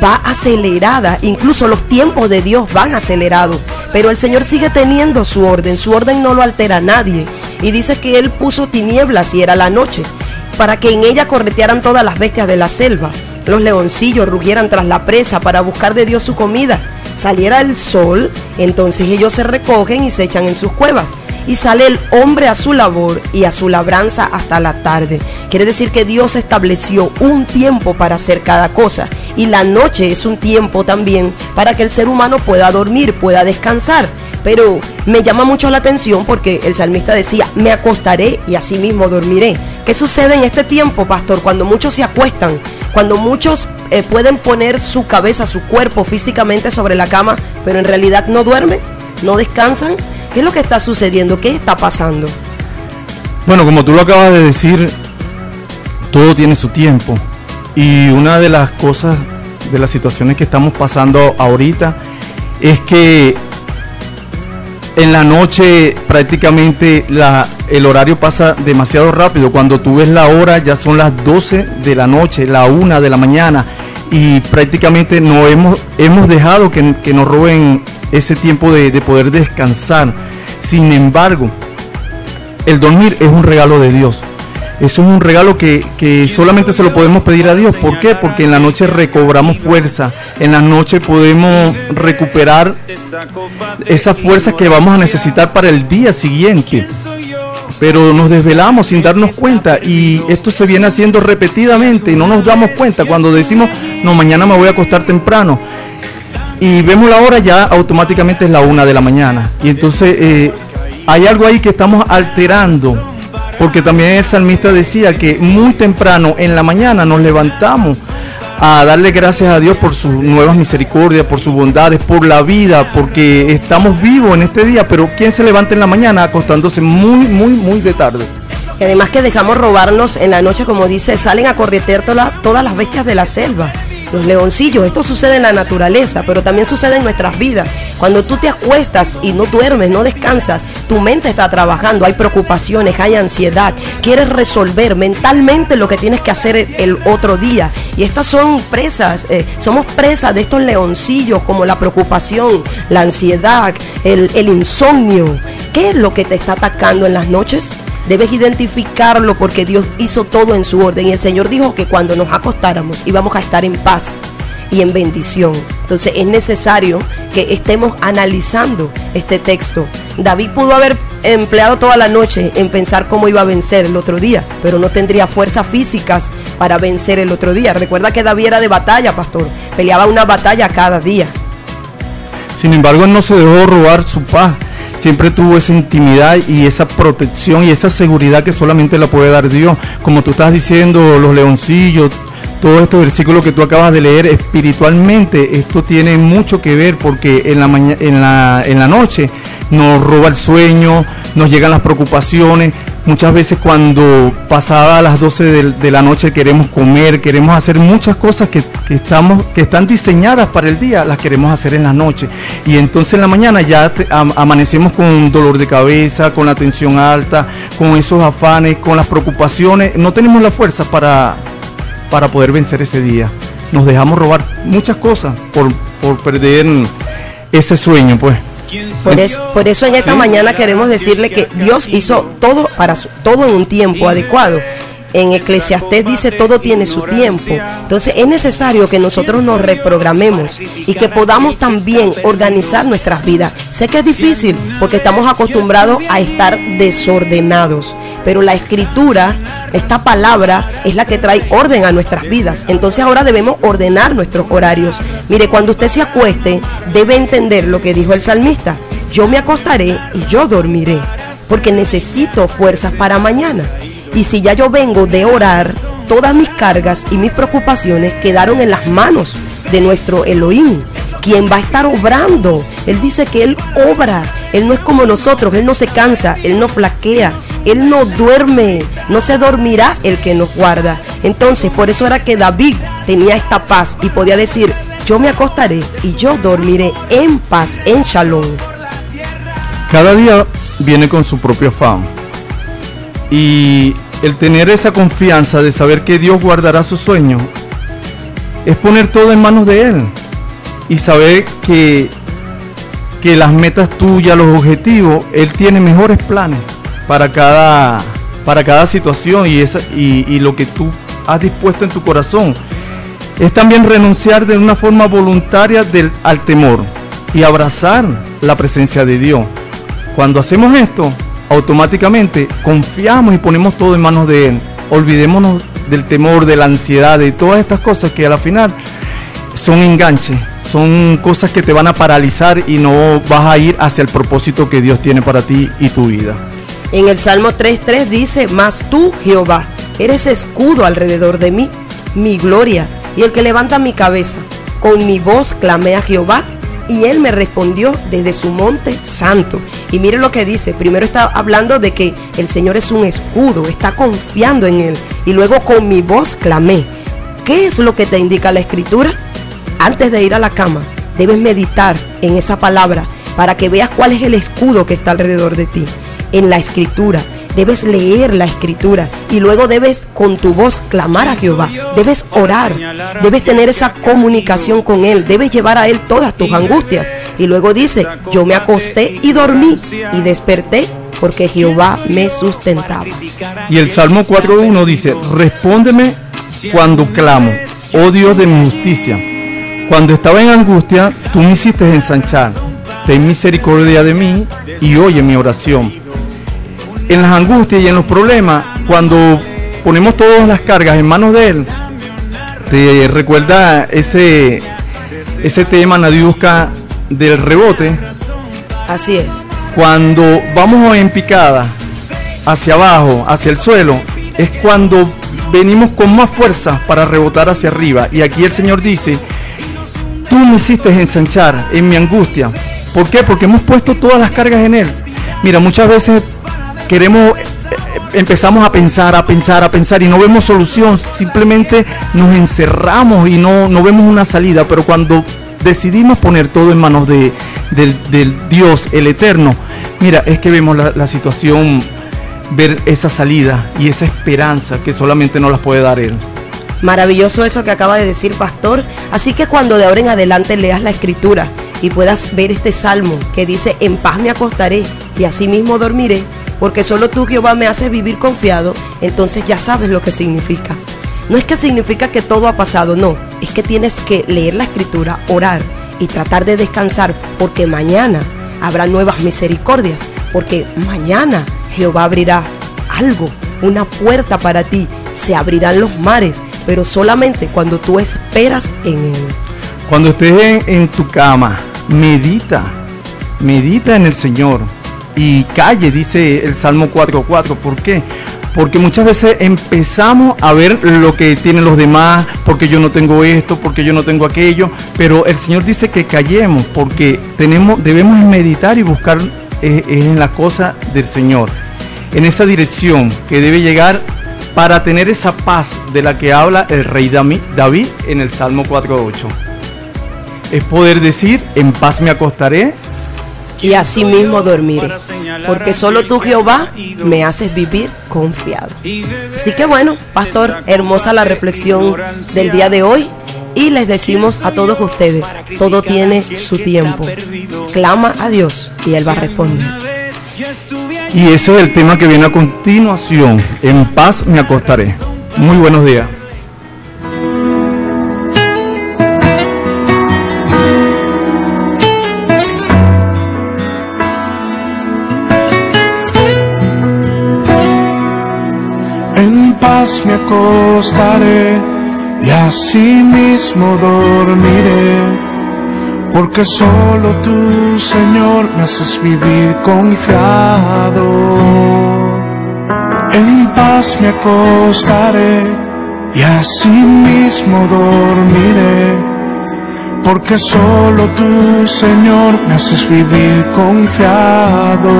va acelerada. Incluso los tiempos de Dios van acelerados. Pero el Señor sigue teniendo su orden. Su orden no lo altera nadie. Y dice que Él puso tinieblas y era la noche, para que en ella corretearan todas las bestias de la selva. Los leoncillos rugieran tras la presa para buscar de Dios su comida. Saliera el sol, entonces ellos se recogen y se echan en sus cuevas. Y sale el hombre a su labor y a su labranza hasta la tarde. Quiere decir que Dios estableció un tiempo para hacer cada cosa. Y la noche es un tiempo también para que el ser humano pueda dormir, pueda descansar. Pero me llama mucho la atención porque el salmista decía, me acostaré y así mismo dormiré. ¿Qué sucede en este tiempo, pastor? Cuando muchos se acuestan, cuando muchos eh, pueden poner su cabeza, su cuerpo físicamente sobre la cama, pero en realidad no duermen, no descansan. ¿Qué es lo que está sucediendo? ¿Qué está pasando? Bueno, como tú lo acabas de decir, todo tiene su tiempo. Y una de las cosas, de las situaciones que estamos pasando ahorita, es que en la noche prácticamente la, el horario pasa demasiado rápido. Cuando tú ves la hora ya son las 12 de la noche, la 1 de la mañana. Y prácticamente no hemos, hemos dejado que, que nos roben ese tiempo de, de poder descansar. Sin embargo, el dormir es un regalo de Dios. Eso es un regalo que, que solamente se lo podemos pedir a Dios. ¿Por qué? Porque en la noche recobramos fuerza. En la noche podemos recuperar esas fuerzas que vamos a necesitar para el día siguiente. Pero nos desvelamos sin darnos cuenta y esto se viene haciendo repetidamente y no nos damos cuenta cuando decimos, no, mañana me voy a acostar temprano y vemos la hora ya automáticamente es la una de la mañana. Y entonces eh, hay algo ahí que estamos alterando. Porque también el salmista decía que muy temprano en la mañana nos levantamos a darle gracias a Dios por sus nuevas misericordias, por sus bondades, por la vida, porque estamos vivos en este día. Pero ¿quién se levanta en la mañana acostándose muy, muy, muy de tarde? Y además que dejamos robarnos en la noche, como dice, salen a corretear toda- todas las bestias de la selva. Los leoncillos, esto sucede en la naturaleza, pero también sucede en nuestras vidas. Cuando tú te acuestas y no duermes, no descansas, tu mente está trabajando, hay preocupaciones, hay ansiedad, quieres resolver mentalmente lo que tienes que hacer el, otro día. Y estas son presas, eh, somos presas de estos leoncillos como la preocupación, la ansiedad, el, el insomnio. ¿Qué es lo que te está atacando en las noches? Debes identificarlo porque Dios hizo todo en su orden. Y el Señor dijo que cuando nos acostáramos íbamos a estar en paz y en bendición. Entonces es necesario que estemos analizando este texto. David pudo haber empleado toda la noche en pensar cómo iba a vencer el otro día, pero no tendría fuerzas físicas para vencer el otro día. Recuerda que David era de batalla, pastor. Peleaba una batalla cada día. Sin embargo, no se dejó robar su paz. Siempre tuvo esa intimidad y esa protección y esa seguridad que solamente la puede dar Dios. Como tú estás diciendo, los leoncillos, todo este versículo que tú acabas de leer, espiritualmente esto tiene mucho que ver porque en la, en la, en la noche nos roba el sueño, nos llegan las preocupaciones. Muchas veces cuando pasada las 12 de, la noche queremos comer, queremos hacer muchas cosas que, que estamos, que están diseñadas para el día, las queremos hacer en la noche. Y entonces en la mañana ya amanecemos con dolor de cabeza, con la tensión alta, con esos afanes, con las preocupaciones. No tenemos la fuerza para, para poder vencer ese día. Nos dejamos robar muchas cosas por, por perder ese sueño, pues. Por eso, por eso en esta mañana queremos decirle que Dios hizo todo para su- todo en un tiempo adecuado. En Eclesiastés dice todo tiene su tiempo. Entonces es necesario que nosotros nos reprogramemos y que podamos también organizar nuestras vidas. Sé que es difícil porque estamos acostumbrados a estar desordenados, pero la escritura, esta palabra, es la que trae orden a nuestras vidas. Entonces ahora debemos ordenar nuestros horarios. Mire, cuando usted se acueste, debe entender lo que dijo el salmista. Yo me acostaré y yo dormiré, porque necesito fuerzas para mañana. Y si ya yo vengo de orar, todas mis cargas y mis preocupaciones quedaron en las manos de nuestro Elohim, quien va a estar obrando. Él dice que Él obra. Él no es como nosotros, Él no se cansa, Él no flaquea, Él no duerme, no se dormirá el que nos guarda. Entonces, por eso era que David tenía esta paz y podía decir, yo me acostaré y yo dormiré en paz, en shalom. Cada día viene con su propio afán. Y el tener esa confianza de saber que Dios guardará su sueño es poner todo en manos de Él y saber que, que las metas tuyas, los objetivos, Él tiene mejores planes para cada, para cada situación y, esa, y, y lo que tú has dispuesto en tu corazón. Es también renunciar de una forma voluntaria del, al temor y abrazar la presencia de Dios. Cuando hacemos esto, automáticamente confiamos y ponemos todo en manos de Él. Olvidémonos del temor, de la ansiedad, de todas estas cosas que a la final son enganches, son cosas que te van a paralizar y no vas a ir hacia el propósito que Dios tiene para ti y tu vida. En el Salmo 3.3 dice, mas tú, Jehová, eres escudo alrededor de mí, mi gloria, y el que levanta mi cabeza. Con mi voz clamé a Jehová y él me respondió desde su monte santo. Y mire lo que dice, primero está hablando de que el Señor es un escudo, está confiando en él. Y luego con mi voz clamé. ¿Qué es lo que te indica la escritura? Antes de ir a la cama, debes meditar en esa palabra para que veas cuál es el escudo que está alrededor de ti. En la escritura, debes leer la escritura y luego debes con tu voz clamar a Jehová, debes orar, debes tener esa comunicación con Él, debes llevar a Él todas tus angustias. Y luego dice, yo me acosté y dormí y desperté porque Jehová me sustentaba. Y el Salmo 4.1 dice, respóndeme cuando clamo, oh Dios de mi justicia. Cuando estaba en angustia, tú me hiciste ensanchar. Ten misericordia de mí y oye mi oración en las angustias y en los problemas, cuando ponemos todas las cargas en manos de Él, te recuerda ese, ese tema Nadiuska del rebote. Así es. Cuando vamos en picada hacia abajo, hacia el suelo, es cuando venimos con más fuerza para rebotar hacia arriba. Y aquí el Señor dice, tú me hiciste ensanchar en mi angustia. ¿Por qué? Porque hemos puesto todas las cargas en Él. Mira, muchas veces queremos, eh, empezamos a pensar, a pensar, a pensar y no vemos solución, simplemente nos encerramos y no, no vemos una salida, pero cuando decidimos poner todo en manos de, del, del Dios, el Eterno, mira, es que vemos la, la situación, ver esa salida y esa esperanza que solamente nos las puede dar Él. Maravilloso eso que acaba de decir Pastor. Así que cuando de ahora en adelante leas la escritura y puedas ver este salmo que dice, en paz me acostaré y así mismo dormiré, porque solo tú Jehová me haces vivir confiado, entonces ya sabes lo que significa. No es que significa que todo ha pasado, no, es que tienes que leer la escritura, orar y tratar de descansar, porque mañana habrá nuevas misericordias, porque mañana Jehová abrirá algo, una puerta para ti, se abrirán los mares, pero solamente cuando tú esperas en Él. Cuando estés en, en tu cama, medita, medita en el Señor y calle, dice el Salmo 4.4. ¿Por qué? Porque muchas veces empezamos a ver lo que tienen los demás, porque yo no tengo esto, porque yo no tengo aquello, pero el Señor dice que callemos, porque tenemos, debemos meditar y buscar eh, en la cosa del Señor, en esa dirección que debe llegar para tener esa paz de la que habla el rey David en el Salmo 4.8. Es poder decir, en paz me acostaré y así mismo dormiré, porque solo tú Jehová me haces vivir confiado. Así que bueno, pastor, hermosa la reflexión del día de hoy y les decimos a todos ustedes, todo tiene su tiempo. Clama a Dios y Él va a responder. Y ese es el tema que viene a continuación. En paz me acostaré. Muy buenos días. Paz me acostaré y así mismo dormiré, porque solo tú, Señor, me haces vivir confiado. En paz me acostaré y así mismo dormiré, porque solo tú, Señor, me haces vivir confiado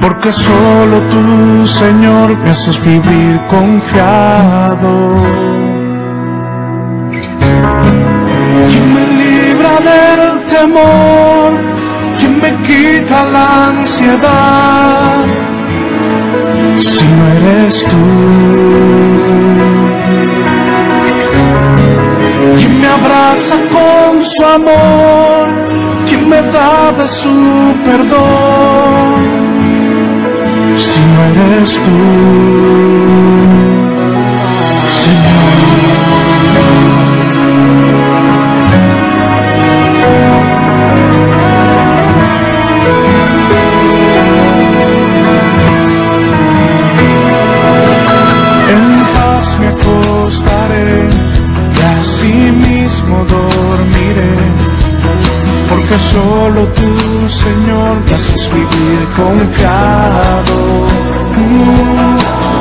porque solo tú, Señor, me haces vivir confiado. ¿Quién me libra del temor? ¿Quién me quita la ansiedad? Si no eres tú. ¿Quién me abraza con su amor? ¿Quién me da de su perdón? Eres tú, En paz me acostaré y así mismo dormiré porque solo tú, Señor, me haces vivir confiado.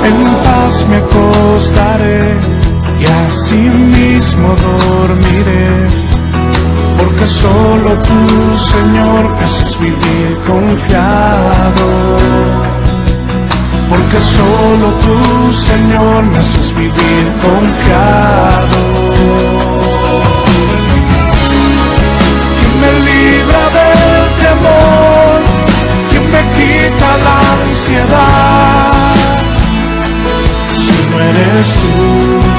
En paz me acostaré y así mismo dormiré, porque solo tú, Señor, me haces vivir confiado. Porque solo tú, Señor, me haces vivir confiado. Me quita la ansiedad. Si no eres tú,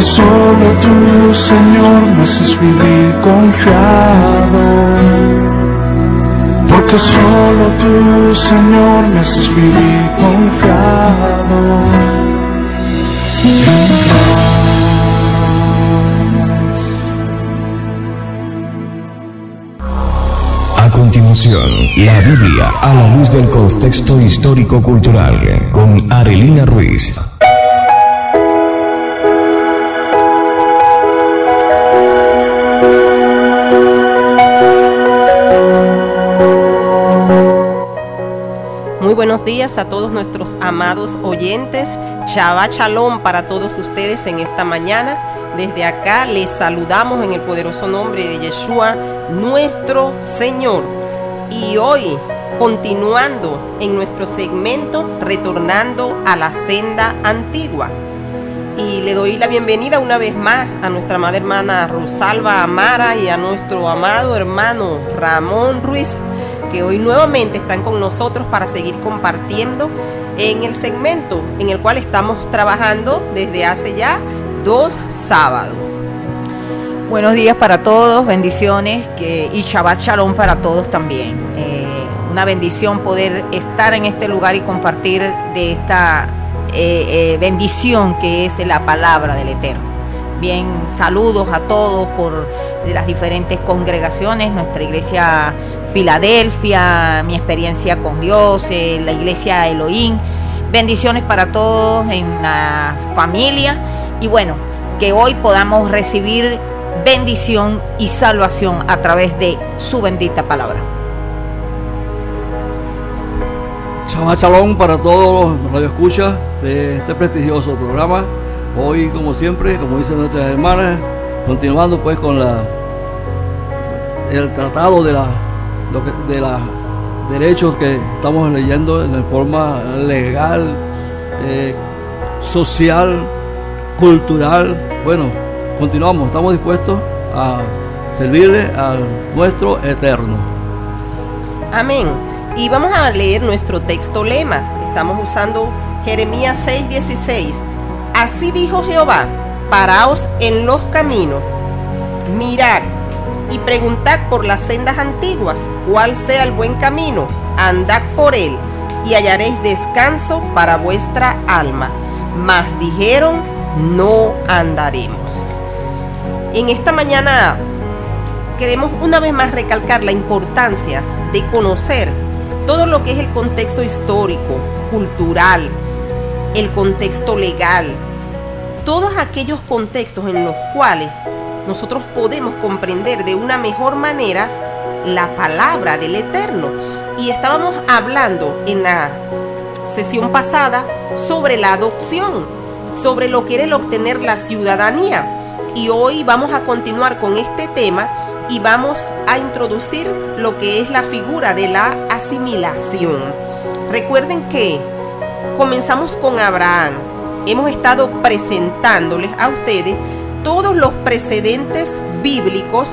porque solo tú, Señor, me haces vivir confiado. Porque solo tú, Señor, me haces vivir confiado. A continuación, la Biblia a la luz del contexto histórico-cultural con Arelina Ruiz. Días a todos nuestros amados oyentes. Chava Chalón para todos ustedes en esta mañana. Desde acá les saludamos en el poderoso nombre de Yeshua, nuestro Señor. Y hoy, continuando en nuestro segmento, retornando a la senda antigua. y le doy la bienvenida una vez más a nuestra amada hermana Rosalba Amara y a nuestro amado hermano Ramón Ruiz, que hoy nuevamente están con nosotros para seguir compartiendo en el segmento en el cual estamos trabajando desde hace ya dos sábados. Buenos días para todos, bendiciones y Shabbat Shalom para todos también. Eh, una bendición poder estar en este lugar y compartir de esta eh, eh, bendición que es la palabra del Eterno. Bien, saludos a todos por de las diferentes congregaciones, nuestra iglesia Filadelfia, mi experiencia con Dios, eh, la iglesia Elohim. Bendiciones para todos en la familia y bueno, que hoy podamos recibir bendición y salvación a través de su bendita palabra. Shabbat Shalom para todos los radioescuchas de este prestigioso programa. Hoy, como siempre, como dicen nuestras hermanas, continuando pues con la el tratado de la lo que, de los derechos que estamos leyendo en forma legal, eh, social, cultural. Bueno, continuamos, estamos dispuestos a servirle al nuestro eterno. Amén. Y vamos a leer nuestro texto lema. Estamos usando Jeremías 6:16. Así dijo Jehová, paraos en los caminos, mirad y preguntad por las sendas antiguas, cuál sea el buen camino, andad por él y hallaréis descanso para vuestra alma. Mas dijeron, no andaremos. En esta mañana queremos una vez más recalcar la importancia de conocer todo lo que es el contexto histórico, cultural, el contexto legal, todos aquellos contextos en los cuales nosotros podemos comprender de una mejor manera la palabra del Eterno. Y estábamos hablando en la sesión pasada sobre la adopción, sobre lo que era el obtener la ciudadanía. Y hoy vamos a continuar con este tema y vamos a introducir lo que es la figura de la asimilación. Recuerden que comenzamos con Abraham. Hemos estado presentándoles a ustedes todos los precedentes bíblicos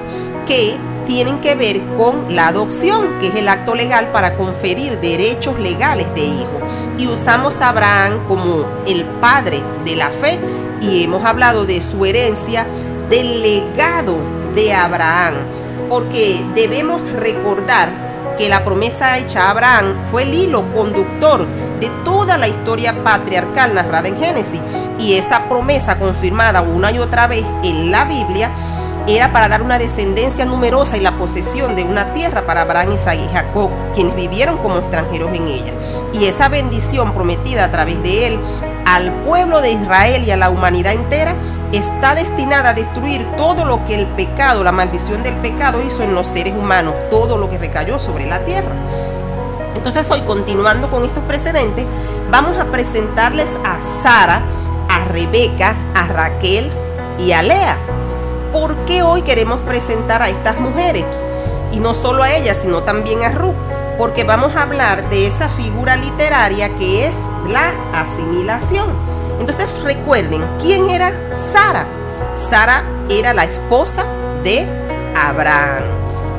que tienen que ver con la adopción, que es el acto legal para conferir derechos legales de hijo. Y usamos a Abraham como el padre de la fe y hemos hablado de su herencia, del legado de Abraham, porque debemos recordar que la promesa hecha a Abraham fue el hilo conductor de toda la historia patriarcal narrada en Génesis. Y esa promesa confirmada una y otra vez en la Biblia era para dar una descendencia numerosa y la posesión de una tierra para Abraham, Isaac y Jacob, quienes vivieron como extranjeros en ella. Y esa bendición prometida a través de él al pueblo de Israel y a la humanidad entera está destinada a destruir todo lo que el pecado, la maldición del pecado hizo en los seres humanos, todo lo que recayó sobre la tierra. Entonces hoy, continuando con estos precedentes, vamos a presentarles a Sara, a Rebeca, a Raquel y a Lea. ¿Por qué hoy queremos presentar a estas mujeres? Y no solo a ellas, sino también a Ruth, porque vamos a hablar de esa figura literaria que es la asimilación. Entonces recuerden, ¿quién era Sara? Sara era la esposa de Abraham.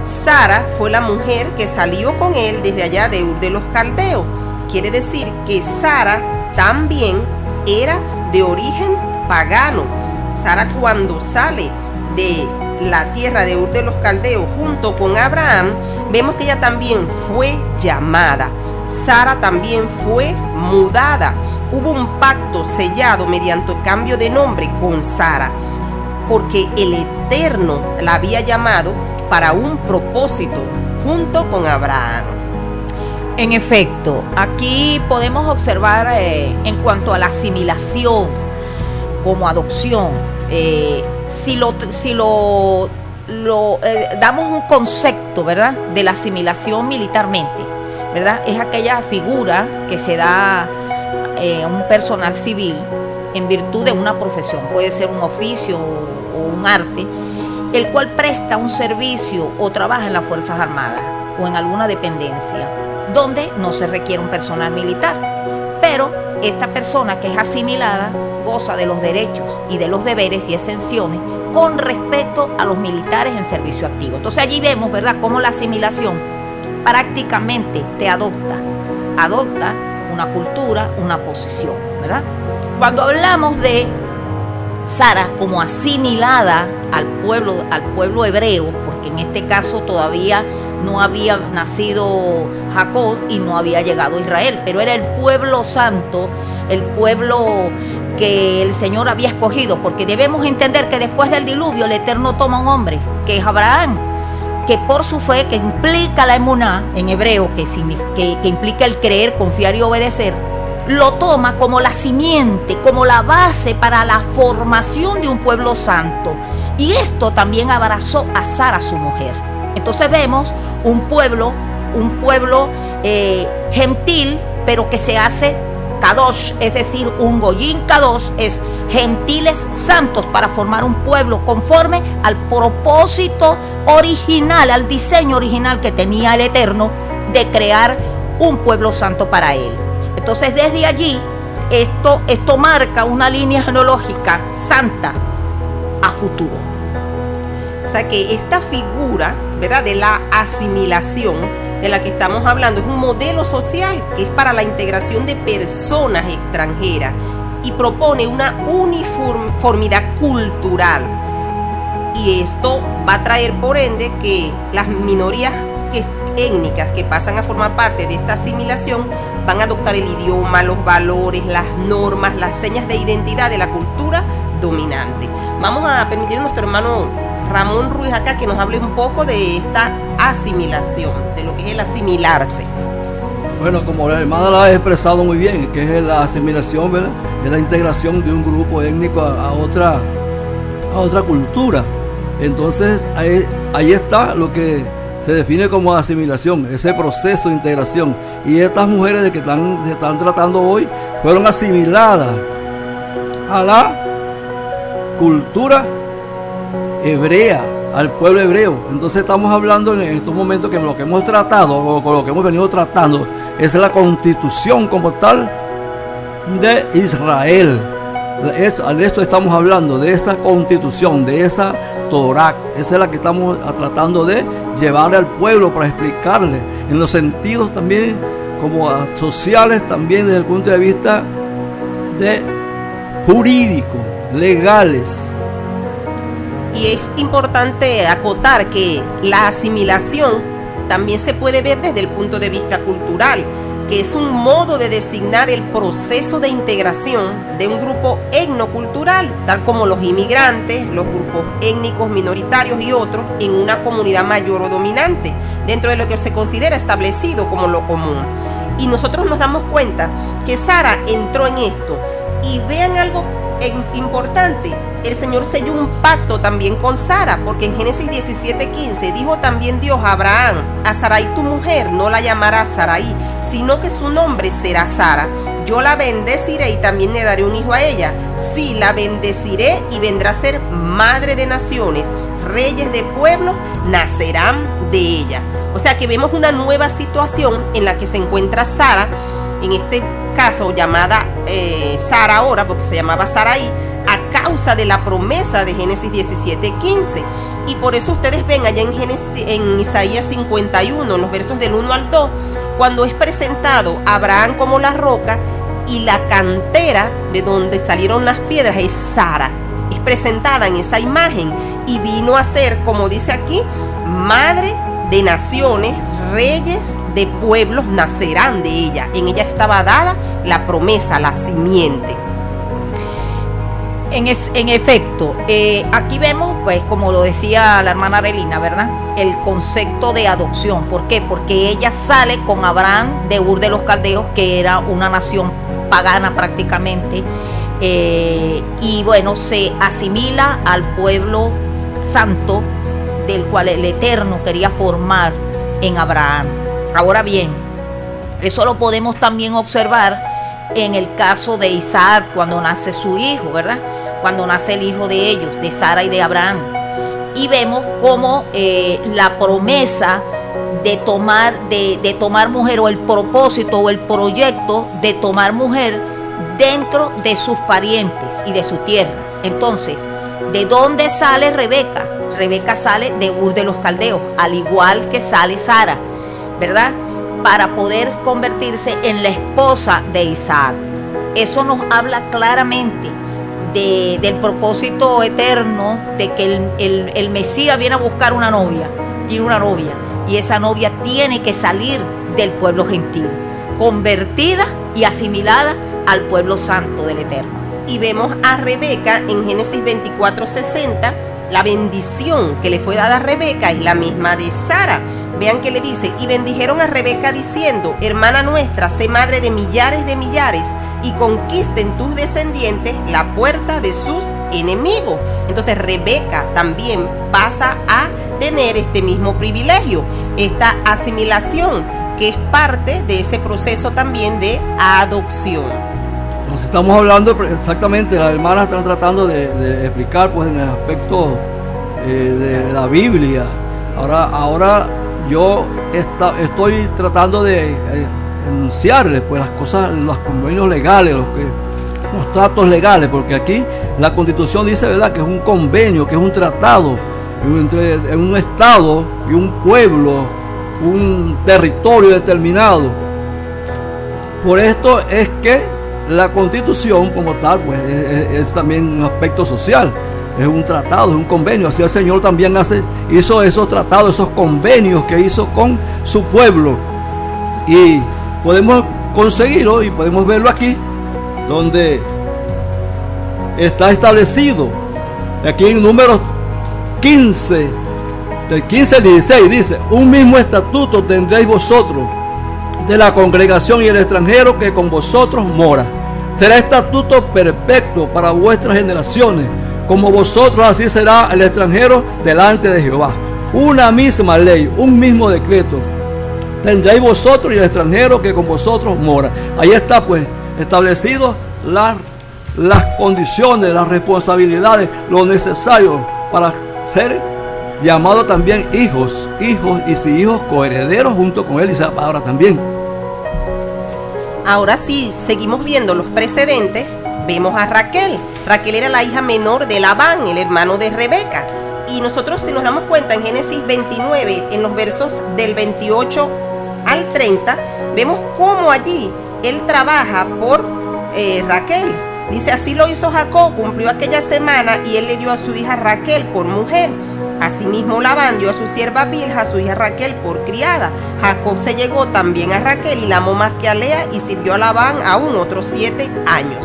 Sara fue la mujer que salió con él desde allá de Ur de los Caldeos. Quiere decir que Sara también era de origen pagano. Sara cuando sale de la tierra de Ur de los Caldeos junto con Abraham, vemos que ella también fue llamada. Sara también fue mudada. Hubo un pacto sellado mediante cambio de nombre con Sara, porque el Eterno la había llamado para un propósito junto con Abraham. En efecto, aquí podemos observar eh, en cuanto a la asimilación como adopción, eh, si lo, si lo, eh, damos un concepto, ¿verdad?, de la asimilación militarmente, ¿verdad? Es aquella figura que se da a un personal civil en virtud de una profesión, puede ser un oficio o un arte, el cual presta un servicio o trabaja en las Fuerzas Armadas o en alguna dependencia, donde no se requiere un personal militar. Pero esta persona que es asimilada goza de los derechos y de los deberes y exenciones con respecto a los militares en servicio activo. Entonces allí vemos, ¿verdad?, cómo la asimilación prácticamente te adopta, adopta una cultura, una posición, ¿verdad? Cuando hablamos de Sara como asimilada al pueblo, al pueblo hebreo, porque en este caso todavía no había nacido Jacob y no había llegado Israel, pero era el pueblo santo, el pueblo que el Señor había escogido, porque debemos entender que después del diluvio el Eterno toma un hombre, que es Abraham, que por su fe, que implica la emuná en hebreo, que, que, que implica el creer, confiar y obedecer, lo toma como la simiente, como la base para la formación de un pueblo santo. Y esto también abrazó a Sara, su mujer. Entonces vemos un pueblo, un pueblo eh, gentil, pero que se hace Kadosh, es decir, un Goyín Kadosh, es gentiles santos para formar un pueblo conforme al propósito original, al diseño original que tenía el Eterno de crear un pueblo santo para él. Entonces desde allí esto, esto marca una línea genealógica santa a futuro. O sea que esta figura, ¿verdad? De la asimilación de la que estamos hablando es un modelo social que es para la integración de personas extranjeras y propone una uniformidad cultural. Y esto va a traer por ende que las minorías étnicas que pasan a formar parte de esta asimilación van a adoptar el idioma, los valores, las normas, las señas de identidad de la cultura dominante. Vamos a permitir a nuestro hermano Ramón Ruiz acá que nos hable un poco de esta asimilación, de lo que es el asimilarse. Bueno, como la hermana la ha expresado muy bien, que es la asimilación, ¿verdad? Es la integración de un grupo étnico a, otra, a otra cultura. Entonces ahí, ahí está lo que se define como asimilación, ese proceso de integración. Y estas mujeres de que están, se están tratando hoy fueron asimiladas a la cultura hebrea, al pueblo hebreo. Entonces estamos hablando en estos momentos que lo que hemos tratado, o con lo que hemos venido tratando, es la constitución como tal de Israel. de esto estamos hablando, de esa constitución, de esa Torah. Esa es la que estamos tratando de llevarle al pueblo para explicarle en los sentidos también como sociales, también desde el punto de vista de jurídico, legales. Y es importante acotar que la asimilación también se puede ver desde el punto de vista cultural que es un modo de designar el proceso de integración de un grupo etnocultural, tal como los inmigrantes, los grupos étnicos minoritarios y otros, en una comunidad mayor o dominante, dentro de lo que se considera establecido como lo común. Y nosotros nos damos cuenta que Sara entró en esto. Y vean algo importante, el Señor selló un pacto también con Sara, porque en Génesis 17:15 dijo también Dios a Abraham, a Sarai tu mujer no la llamará Sarai, sino que su nombre será Sara. Yo la bendeciré y también le daré un hijo a ella. Sí, la bendeciré y vendrá a ser madre de naciones. Reyes de pueblos nacerán de ella. O sea que vemos una nueva situación en la que se encuentra Sara, en este caso llamada eh, Sara ahora, porque se llamaba Saraí, a causa de la promesa de Génesis 17:15. Y por eso ustedes ven allá en, en Isaías 51, en los versos del 1 al 2, cuando es presentado Abraham como la roca y la cantera de donde salieron las piedras es Sara. Es presentada en esa imagen y vino a ser, como dice aquí, madre de naciones, reyes de pueblos nacerán de ella. En ella estaba dada la promesa, la simiente. En, en efecto, eh, aquí vemos, pues como lo decía la hermana Relina, ¿verdad? El concepto de adopción. ¿Por qué? Porque ella sale con Abraham de Ur de los Caldeos, que era una nación pagana prácticamente, eh, y bueno, se asimila al pueblo santo del cual el Eterno quería formar en Abraham. Ahora bien, eso lo podemos también observar en el caso de Isaac cuando nace su hijo, ¿verdad? Cuando nace el hijo de ellos, de Sara y de Abraham. Y vemos cómo eh, la promesa de tomar, de, de tomar mujer o el propósito o el proyecto de tomar mujer dentro de sus parientes y de su tierra. Entonces, ¿de dónde sale Rebeca? Rebeca sale de Ur de los Caldeos, al igual que sale Sara, ¿verdad? Para poder convertirse en la esposa de Isaac. Eso nos habla claramente de- del propósito eterno de que el, el- el Mesías viene a buscar una novia, tiene una novia, y esa novia tiene que salir del pueblo gentil, convertida y asimilada al pueblo santo del Eterno. Y vemos a Rebeca en Génesis 24:60, la bendición que le fue dada a Rebeca es la misma de Sara. Vean que le dice, y bendijeron a Rebeca diciendo, hermana nuestra, sé madre de millares de millares, y conquisten tus descendientes la puerta de sus enemigos. Entonces Rebeca también pasa a tener este mismo privilegio, esta asimilación, que es parte de ese proceso también de adopción. Nos estamos hablando exactamente, las hermanas están tratando de, explicar pues en el aspecto eh, de la Biblia. Ahora, ahora yo esta- estoy tratando de eh, enunciarles pues las cosas, los convenios legales, los, que, los tratos legales, porque aquí la constitución dice verdad que es un convenio, que es un tratado entre un estado y un pueblo, un territorio determinado. Por esto es que la constitución como tal, pues es, también un aspecto social. Es un tratado, es un convenio. Así el Señor también hace, hizo esos tratados, esos convenios que hizo con su pueblo. Y podemos conseguirlo y podemos verlo aquí, donde está establecido. Aquí en números 15, del 15 al 16 dice, un mismo estatuto tendréis vosotros de la congregación y el extranjero que con vosotros mora. Será estatuto perfecto para vuestras generaciones, como vosotros así será el extranjero delante de Jehová. Una misma ley, un mismo decreto. Tendréis vosotros y el extranjero que con vosotros mora. Ahí está pues establecido la- las condiciones, las responsabilidades, lo necesario para ser llamado también hijos, hijos y si hijos coherederos junto con él y esa palabra también. Ahora sí, seguimos viendo los precedentes. Vemos a Raquel. Raquel era la hija menor de Labán, el hermano de Rebeca. Y nosotros si nos damos cuenta en Génesis 29, en los versos del 28 al 30, vemos cómo allí él trabaja por eh, Raquel. Dice, así lo hizo Jacob, cumplió aquella semana y él le dio a su hija Raquel por mujer. Asimismo Labán dio a su sierva Bilha, su hija Raquel, por criada. Jacob se llegó también a Raquel y la amó más que a Lea y sirvió a Labán aún otros siete años.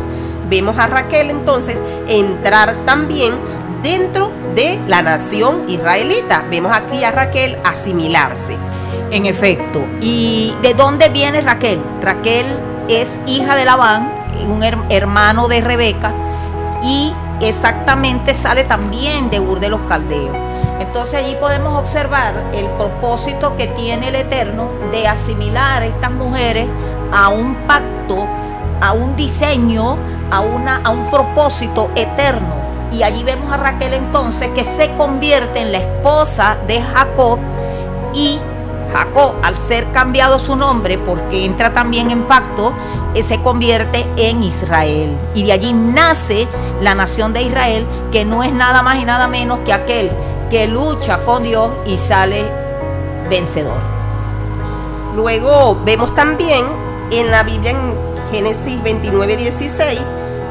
Vemos a Raquel entonces entrar también dentro de la nación israelita. Vemos aquí a Raquel asimilarse. En efecto. ¿Y de dónde viene Raquel? Raquel es hija de Labán, un her- hermano de Rebeca, y exactamente sale también de Ur de los Caldeos. Entonces allí podemos observar el propósito que tiene el Eterno de asimilar a estas mujeres a un pacto, a un diseño, a, un propósito eterno. Y allí vemos a Raquel entonces que se convierte en la esposa de Jacob y Jacob, al ser cambiado su nombre, porque entra también en pacto, eh, se convierte en Israel. Y de allí nace la nación de Israel, que no es nada más y nada menos que aquel que lucha con Dios y sale vencedor. Luego vemos también en la Biblia en Génesis 29, 16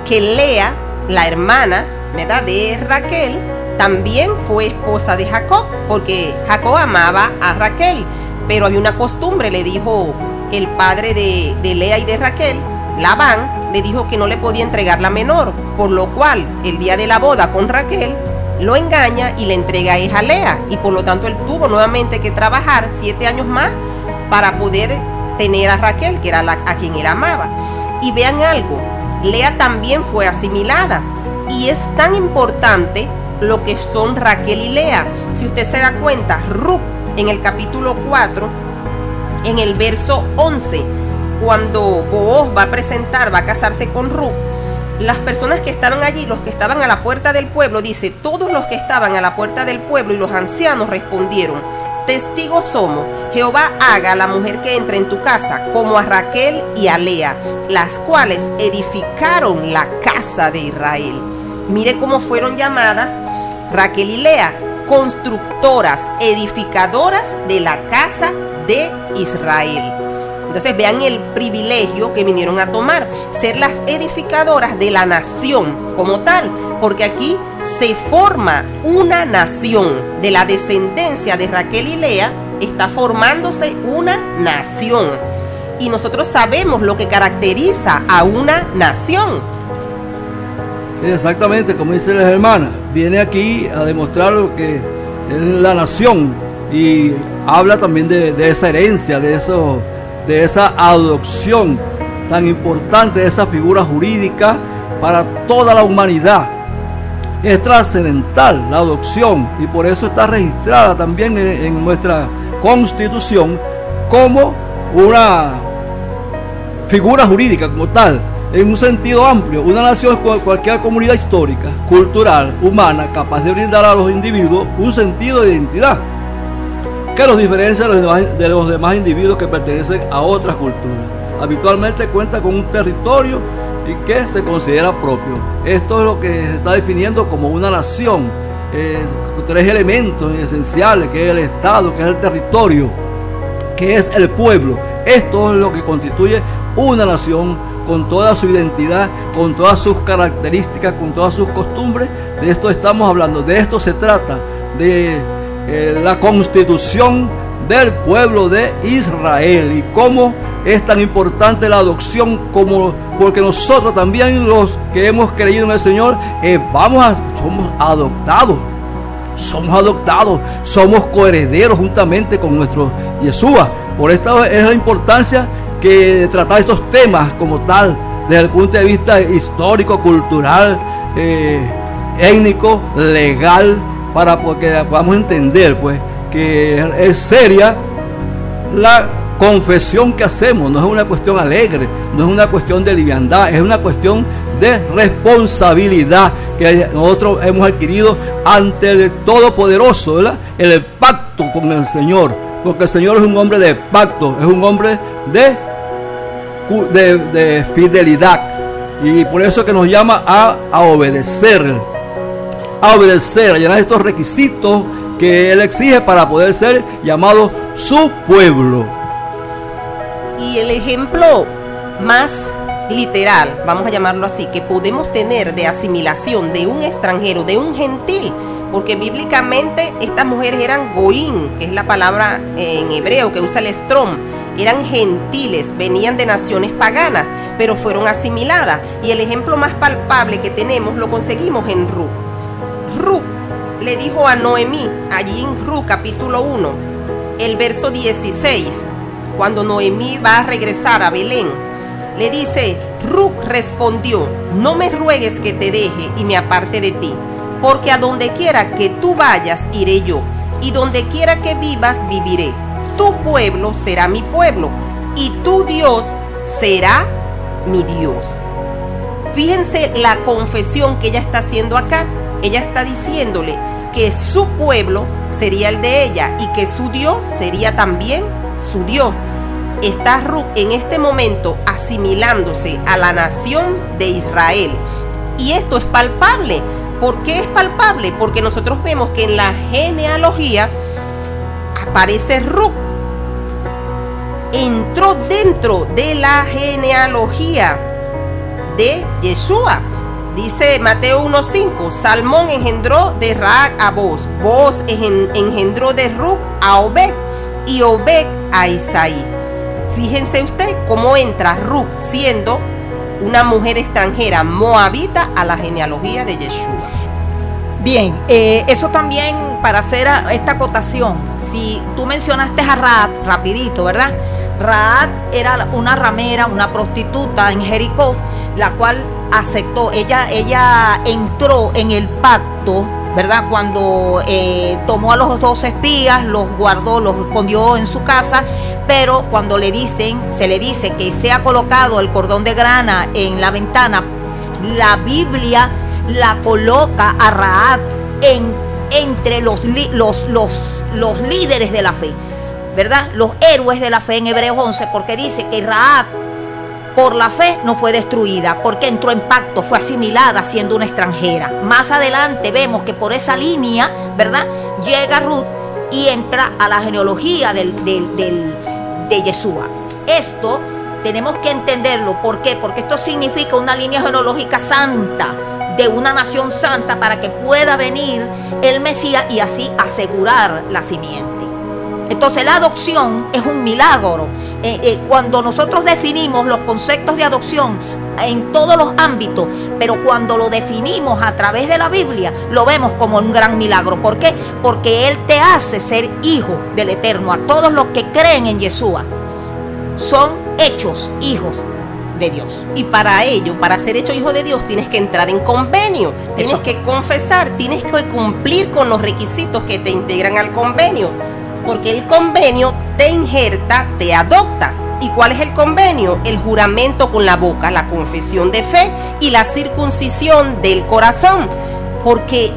que Lea, la hermana ¿verdad? de Raquel, también fue esposa de Jacob, porque Jacob amaba a Raquel, pero había una costumbre, le dijo el padre de, de Lea y de Raquel, Labán, le dijo que no le podía entregar la menor, por lo cual el día de la boda con Raquel lo engaña y le entrega a ella a Lea, y por lo tanto él tuvo nuevamente que trabajar siete años más para poder tener a Raquel, que era la, a quien él amaba. Y vean algo, Lea también fue asimilada. Y es tan importante lo que son Raquel y Lea. Si usted se da cuenta, Ruth en el capítulo 4, en el verso 11, cuando Booz va a presentar, va a casarse con Ruth, las personas que estaban allí, los que estaban a la puerta del pueblo, dice, todos los que estaban a la puerta del pueblo y los ancianos respondieron, testigos somos, Jehová haga a la mujer que entra en tu casa como a Raquel y a Lea, las cuales edificaron la casa de Israel. Mire cómo fueron llamadas Raquel y Lea, constructoras, edificadoras de la casa de Israel. Entonces vean el privilegio que vinieron a tomar, ser las edificadoras de la nación como tal, porque aquí se forma una nación de la descendencia de Raquel y Lea, está formándose una nación. Y nosotros sabemos lo que caracteriza a una nación. Exactamente, como dice la hermana, viene aquí a demostrar lo que es la nación y habla también de, de esa herencia, de eso de esa adopción tan importante, de esa figura jurídica para toda la humanidad. Es trascendental la adopción y por eso está registrada también en, nuestra constitución como una figura jurídica como tal, en un sentido amplio. Una nación es cualquier comunidad histórica, cultural, humana, capaz de brindar a los individuos un sentido de identidad que los diferencia de los, demás, individuos que pertenecen a otras culturas. Habitualmente cuenta con un territorio y que se considera propio. Esto es lo que se está definiendo como una nación. Eh, tres elementos esenciales, que es el Estado, que es el territorio, que es el pueblo. Esto es lo que constituye una nación con toda su identidad, con todas sus características, con todas sus costumbres. De esto estamos hablando, de esto se trata, de eh, la constitución del pueblo de Israel y cómo es tan importante la adopción como porque nosotros también los que hemos creído en el Señor eh, vamos somos adoptados somos adoptados somos coherederos juntamente con nuestro Yeshua. Por esta es la importancia que tratar estos temas como tal desde el punto de vista histórico cultural eh, étnico legal para que podamos entender pues que es seria la confesión que hacemos, no es una cuestión alegre, no es una cuestión de liviandad, es una cuestión de responsabilidad que nosotros hemos adquirido ante el Todopoderoso, ¿verdad? El pacto con el Señor, porque el Señor es un hombre de pacto, es un hombre de, de, de fidelidad, y por eso que nos llama a, a obedecer a obedecer, a llenar estos requisitos que Él exige para poder ser llamado su pueblo. Y el ejemplo más literal, vamos a llamarlo así, que podemos tener de asimilación de un extranjero, de un gentil, porque bíblicamente estas mujeres eran goín, que es la palabra en hebreo que usa el estrom, eran gentiles, venían de naciones paganas, pero fueron asimiladas. Y el ejemplo más palpable que tenemos lo conseguimos en Ruth. Ru le dijo a Noemí, allí en Ru capítulo 1, el verso 16, cuando Noemí va a regresar a Belén, le dice, Ru respondió, no me ruegues que te deje y me aparte de ti, porque a donde quiera que tú vayas iré yo, y donde quiera que vivas viviré. Tu pueblo será mi pueblo, y tu Dios será mi Dios. Fíjense la confesión que ella está haciendo acá ella está diciéndole que su pueblo sería el de ella y que su Dios sería también su Dios. Está Ruth en este momento asimilándose a la nación de Israel. Y esto es palpable. ¿Por qué es palpable? Porque nosotros vemos que en la genealogía aparece Ruth. Entró dentro de la genealogía de Yeshua. Dice Mateo 1.5, Salmón engendró de Raak a Boz, Boz engendró de Ruc a Obed y Obed a Isaí. Fíjense usted cómo entra Ruc siendo una mujer extranjera moabita a la genealogía de Yeshua. Bien, eh, eso también para hacer esta acotación, si tú mencionaste a Raad rapidito, ¿verdad? Raad era una ramera, una prostituta en Jericó, la cual aceptó, ella, ella entró en el pacto, ¿verdad? Cuando eh, tomó a los dos espías, los guardó, los escondió en su casa, pero cuando le dicen, se le dice que se ha colocado el cordón de grana en la ventana, la Biblia la coloca a Raad en, entre los, los, los, los líderes de la fe, ¿verdad? Los héroes de la fe en Hebreos 11, porque dice que Raab por la fe no fue destruida, porque entró en pacto, fue asimilada siendo una extranjera. Más adelante vemos que por esa línea, ¿verdad? Llega Ruth y entra a la genealogía de Yeshua. Esto tenemos que entenderlo. ¿Por qué? Porque esto significa una línea genealógica santa de una nación santa para que pueda venir el Mesías y así asegurar la simiente. Entonces la adopción es un milagro. Eh, eh, cuando nosotros definimos los conceptos de adopción en todos los ámbitos, pero cuando lo definimos a través de la Biblia, lo vemos como un gran milagro. ¿Por qué? Porque Él te hace ser hijo del Eterno. A todos los que creen en Yeshua son hechos hijos de Dios. Y para ello, para ser hecho hijo de Dios, tienes que entrar en convenio, tienes Eso. que confesar, tienes que cumplir con los requisitos que te integran al convenio. Porque el convenio te injerta, te adopta. ¿Y cuál es el convenio? El juramento con la boca, la confesión de fe y la circuncisión del corazón. Porque,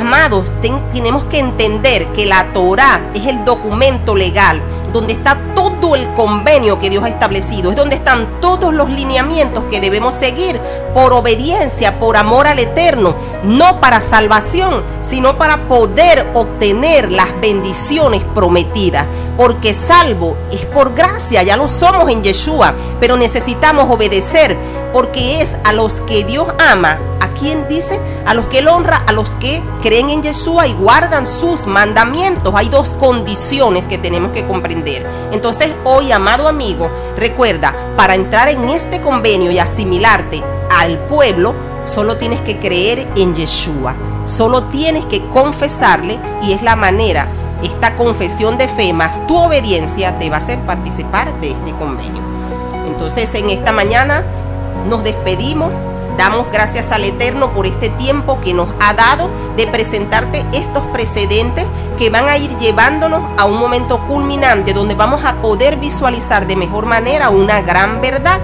amados, ten- tenemos que entender que la Torah es el documento legal donde está todo el convenio que Dios ha establecido, es donde están todos los lineamientos que debemos seguir por obediencia, por amor al eterno, no para salvación, sino para poder obtener las bendiciones prometidas. Porque salvo es por gracia, ya lo somos en Yeshua, pero necesitamos obedecer, porque es a los que Dios ama, a quien dice, a los que él honra, a los que creen en Yeshua y guardan sus mandamientos. Hay dos condiciones que tenemos que comprender. Entonces, hoy, amado amigo, recuerda, para entrar en este convenio y asimilarte al pueblo, solo tienes que creer en Yeshua. Solo tienes que confesarle y es la manera, esta confesión de fe más tu obediencia te va a hacer participar de este convenio. Entonces, en esta mañana nos despedimos. Damos gracias al Eterno por este tiempo que nos ha dado de presentarte estos precedentes que van a ir llevándonos a un momento culminante donde vamos a poder visualizar de mejor manera una gran verdad.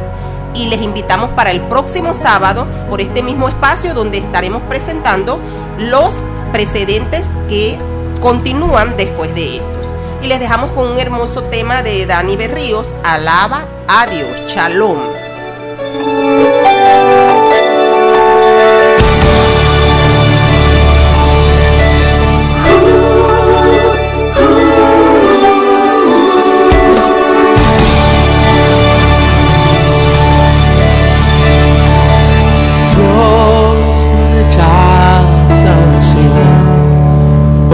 Y les invitamos para el próximo sábado por este mismo espacio donde estaremos presentando los precedentes que continúan después de estos. Y les dejamos con un hermoso tema de Dani Berríos, Alaba a Dios, Shalom.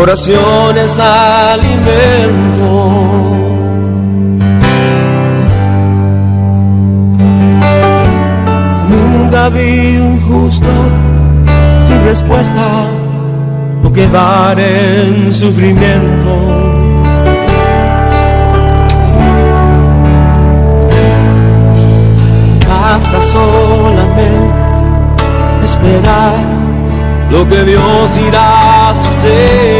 Oración. Es alimento. Nunca vi un justo sin respuesta o quedar en sufrimiento. Basta solamente esperar lo que Dios irá a hacer.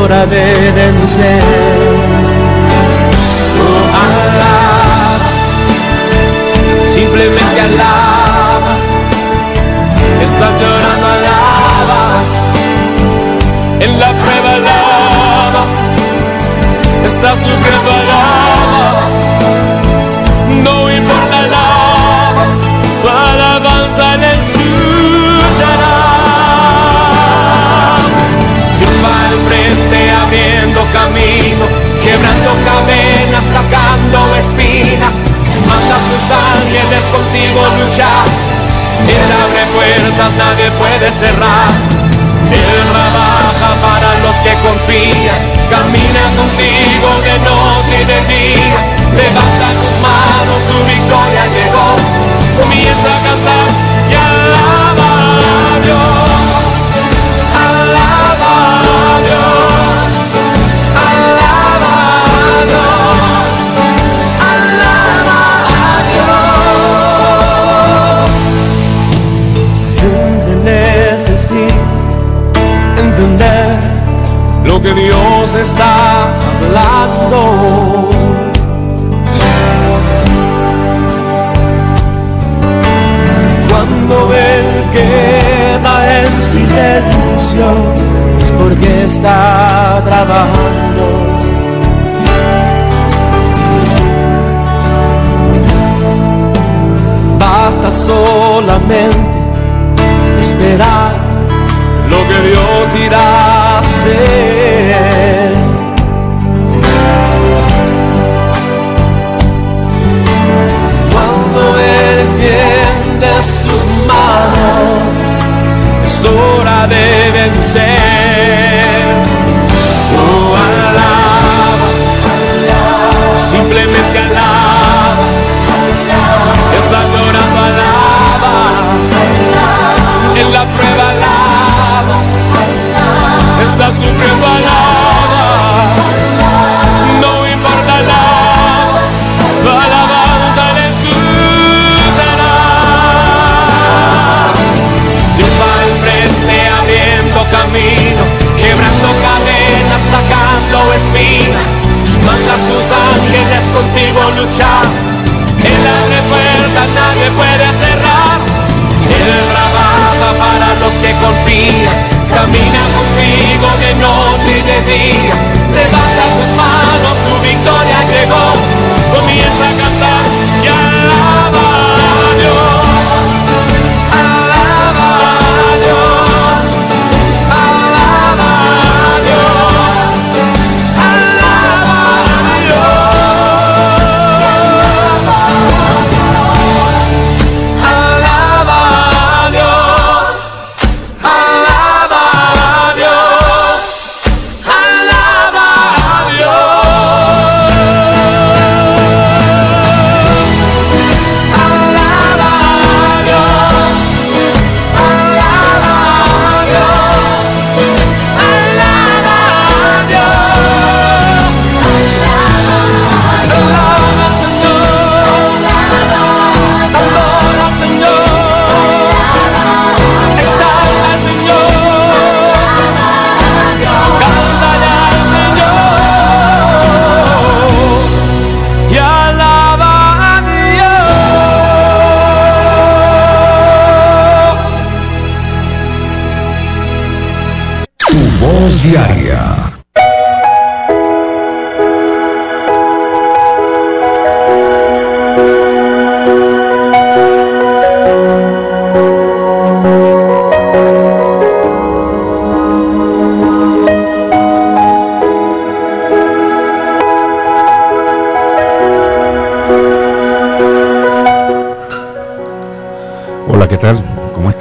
Hora de vencer. Oh, alaba, simplemente alaba. Estás llorando, alaba en la prueba alaba, estás sufriendo manda sus ángeles contigo luchar. Él abre puertas, nadie puede cerrar. Él trabaja para los que confían, camina contigo de noche y de día. Levanta tus manos, tu victoria llegó. Comienza a cantar que Dios está hablando. Cuando Él queda en silencio es porque está trabajando. Basta solamente esperar lo que Dios irá cuando Él extiende sus manos, es hora de vencer.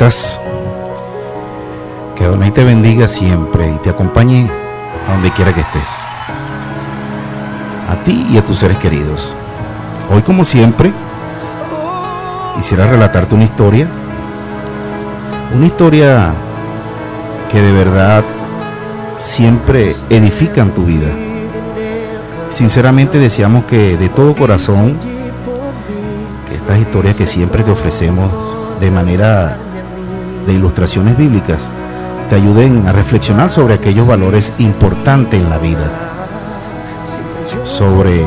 Estás? Que Adonai te bendiga siempre y te acompañe a donde quiera que estés. A ti y a tus seres queridos. Hoy, como siempre, quisiera relatarte una historia. Una historia que de verdad siempre edifica en tu vida. Sinceramente deseamos que de todo corazón estas historias que siempre te ofrecemos de manera de ilustraciones bíblicas te ayuden a reflexionar sobre aquellos valores importantes en la vida, sobre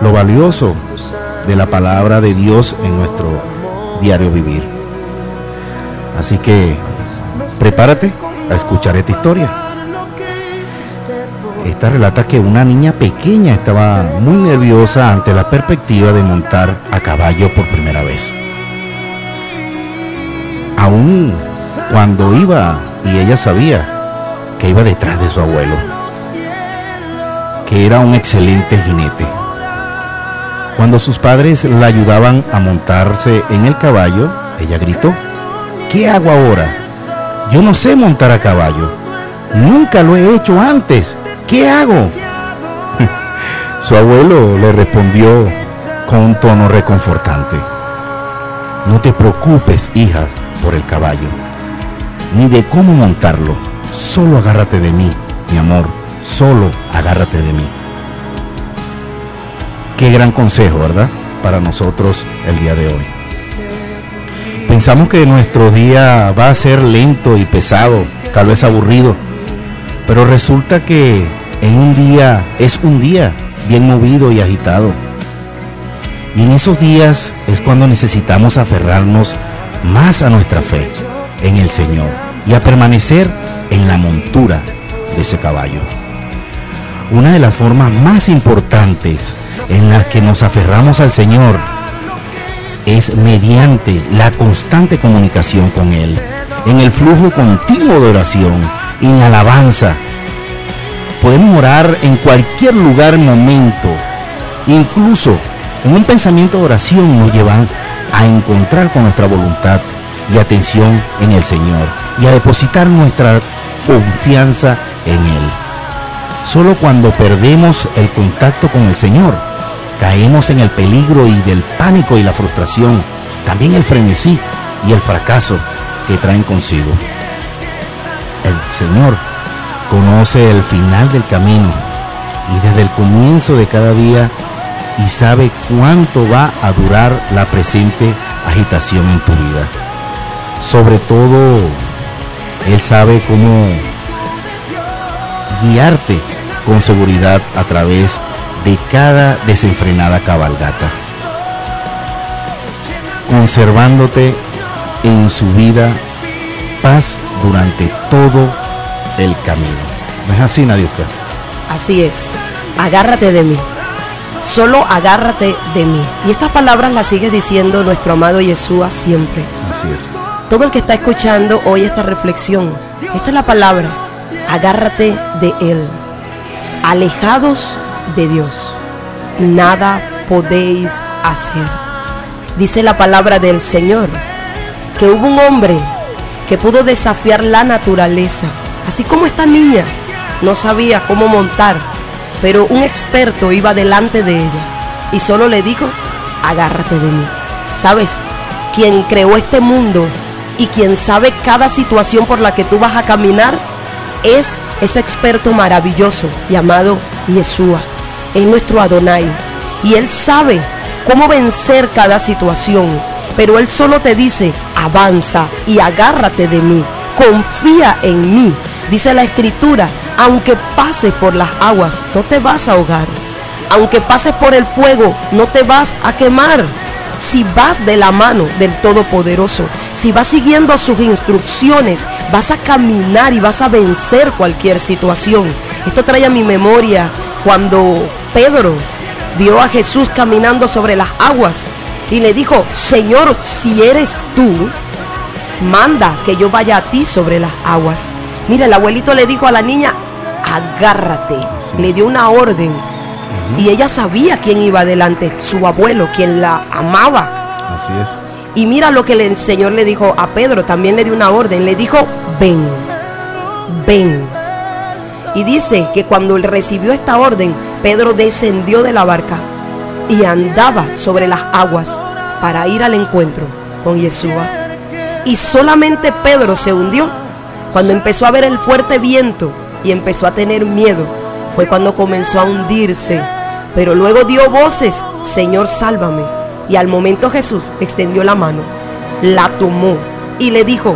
lo valioso de la palabra de Dios en nuestro diario vivir. Así que prepárate a escuchar esta historia. Esta relata que una niña pequeña estaba muy nerviosa ante la perspectiva de montar a caballo por primera vez. Aún cuando iba y ella sabía que iba detrás de su abuelo, que era un excelente jinete. Cuando sus padres la ayudaban a montarse en el caballo, ella gritó, ¿qué hago ahora? Yo no sé montar a caballo. Nunca lo he hecho antes. ¿Qué hago? [laughs] Su abuelo le respondió con un tono reconfortante. No te preocupes, hija, por el caballo, ni de cómo montarlo. Solo agárrate de mí, mi amor. Solo agárrate de mí. Qué gran consejo, ¿verdad? Para nosotros el día de hoy. Pensamos que nuestro día va a ser lento y pesado, tal vez aburrido, pero resulta que en un día es un día bien movido y agitado. Y en esos días es cuando necesitamos aferrarnos más a nuestra fe en el Señor y a permanecer en la montura de ese caballo. Una de las formas más importantes en las que nos aferramos al Señor es mediante la constante comunicación con Él, en el flujo continuo de oración, en alabanza. Podemos orar en cualquier lugar, momento, incluso en un pensamiento de oración nos llevan a encontrar con nuestra voluntad y atención en el Señor y a depositar nuestra confianza en Él. Solo cuando perdemos el contacto con el Señor, caemos en el peligro y del pánico y la frustración, también el frenesí y el fracaso que traen consigo. El Señor conoce el final del camino y desde el comienzo de cada día y sabe cuánto va a durar la presente agitación en tu vida. Sobre todo, Él sabe cómo guiarte con seguridad a través de cada desenfrenada cabalgata, conservándote en su vida paz durante todo el camino. ¿No es así, Nadiuska? Así es. Agárrate de mí. Solo agárrate de mí. Y estas palabras las sigue diciendo nuestro amado Yeshua siempre. Así es. Todo el que está escuchando hoy esta reflexión, esta es la palabra. Agárrate de Él. Alejados de Dios, nada podéis hacer. Dice la palabra del Señor que hubo un hombre que pudo desafiar la naturaleza, así como esta niña no sabía cómo montar, pero un experto iba delante de ella y solo le dijo, agárrate de mí. ¿Sabes? Quien creó este mundo y quien sabe cada situación por la que tú vas a caminar es ese experto maravilloso llamado Yeshua. Es nuestro Adonai. Y Él sabe cómo vencer cada situación. Pero Él solo te dice, avanza y agárrate de mí. Confía en mí. Dice la escritura, aunque pases por las aguas, no te vas a ahogar. Aunque pases por el fuego, no te vas a quemar. Si vas de la mano del Todopoderoso, si vas siguiendo sus instrucciones, vas a caminar y vas a vencer cualquier situación. Esto trae a mi memoria cuando Pedro vio a Jesús caminando sobre las aguas y le dijo, Señor, si eres tú, manda que yo vaya a ti sobre las aguas. Mira, el abuelito le dijo a la niña, agárrate. Le dio una orden. Y ella sabía quién iba adelante, su abuelo, quien la amaba. Así es. Y mira lo que el Señor le dijo a Pedro, también le dio una orden, le dijo, ven, ven. Y dice que cuando él recibió esta orden, Pedro descendió de la barca y andaba sobre las aguas para ir al encuentro con Yeshua. Y solamente Pedro se hundió cuando empezó a ver el fuerte viento y empezó a tener miedo. Fue cuando comenzó a hundirse. Pero luego dio voces, Señor, sálvame. Y al momento Jesús extendió la mano, la tomó y le dijo,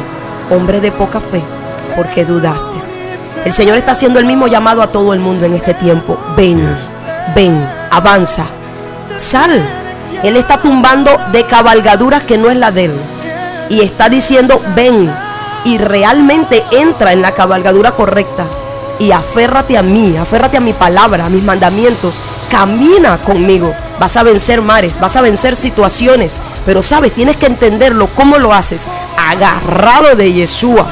hombre de poca fe, ¿por qué dudaste? El Señor está haciendo el mismo llamado a todo el mundo en este tiempo. Ven, ven, avanza, sal. Él está tumbando de cabalgaduras que no es la de él. Y está diciendo, ven. Y realmente entra en la cabalgadura correcta. Y aférrate a mí, aférrate a mi palabra, a mis mandamientos. Camina conmigo. Vas a vencer mares, vas a vencer situaciones. Pero sabes, tienes que entenderlo. ¿Cómo lo haces? Agarrado de Yeshua.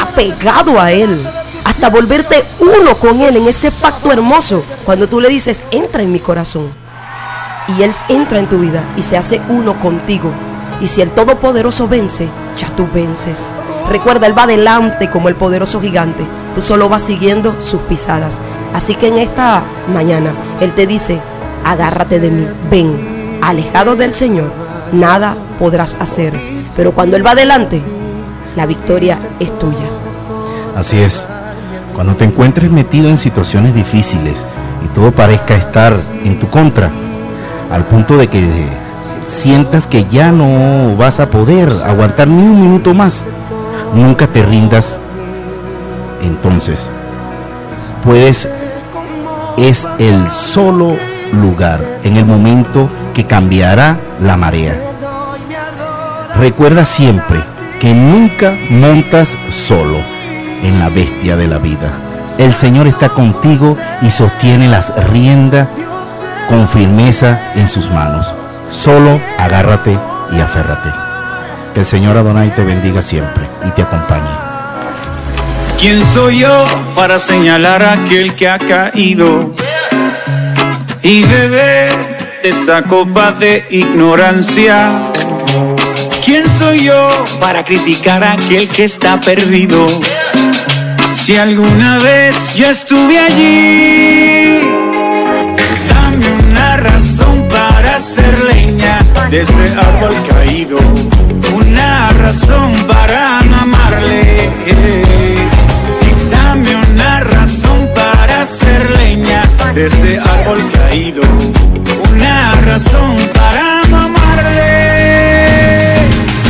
Apegado a Él hasta volverte uno con Él en ese pacto hermoso. Cuando tú le dices, entra en mi corazón. Y Él entra en tu vida y se hace uno contigo. Y si el Todopoderoso vence, ya tú vences. Recuerda, Él va adelante como el poderoso gigante. Tú solo vas siguiendo sus pisadas. Así que en esta mañana Él te dice, agárrate de mí, ven, alejado del Señor, nada podrás hacer. Pero cuando Él va adelante, la victoria es tuya. Así es. Cuando te encuentres metido en situaciones difíciles y todo parezca estar en tu contra, al punto de que sientas que ya no vas a poder aguantar ni un minuto más, nunca te rindas. Entonces, puedes, es el solo lugar en el momento que cambiará la marea. recuerda siempre que nunca montas solo en la bestia de la vida. El Señor está contigo y sostiene las riendas con firmeza en sus manos. Solo agárrate y aférrate. Que el Señor Adonai te bendiga siempre y te acompañe. ¿Quién soy yo para señalar a aquel que ha caído y beber de esta copa de ignorancia? ¿Quién soy yo para criticar a aquel que está perdido? Si alguna vez yo estuve allí, dame una razón para hacer leña de ese árbol caído, una razón para no amarle. Dame una razón para hacer leña de ese árbol caído, una razón para no amarle.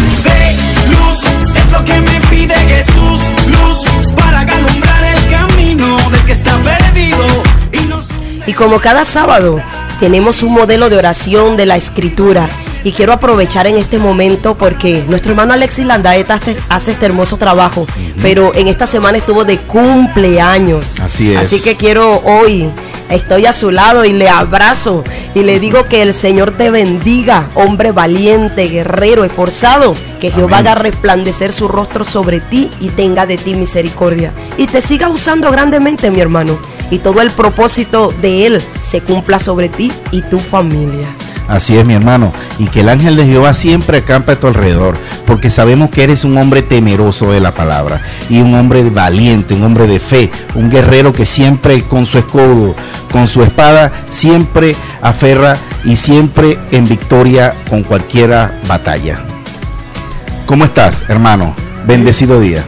Sé, luz, es lo que me pide Jesús, luz para alumbrar el camino del que está perdido y Y como cada sábado tenemos un modelo de oración de la escritura. Y quiero aprovechar en este momento porque nuestro hermano Alexis Landaeta hace- este hermoso trabajo. Pero en esta semana estuvo de cumpleaños. Así es. Así que quiero hoy, estoy a su lado y le abrazo. Y le digo que el Señor te bendiga, hombre valiente, guerrero, esforzado. Que Jehová Amén. haga resplandecer su rostro sobre ti y tenga de ti misericordia. Y te siga usando grandemente, mi hermano. Y todo el propósito de Él se cumpla sobre ti y tu familia. Así es, mi hermano. Y que el ángel de Jehová siempre acampa a tu alrededor, porque sabemos que eres un hombre temeroso de la palabra y un hombre valiente, un hombre de fe, un guerrero que siempre con su escudo, con su espada, siempre aferra y siempre en victoria con cualquiera batalla. ¿Cómo estás, hermano? Bendecido día.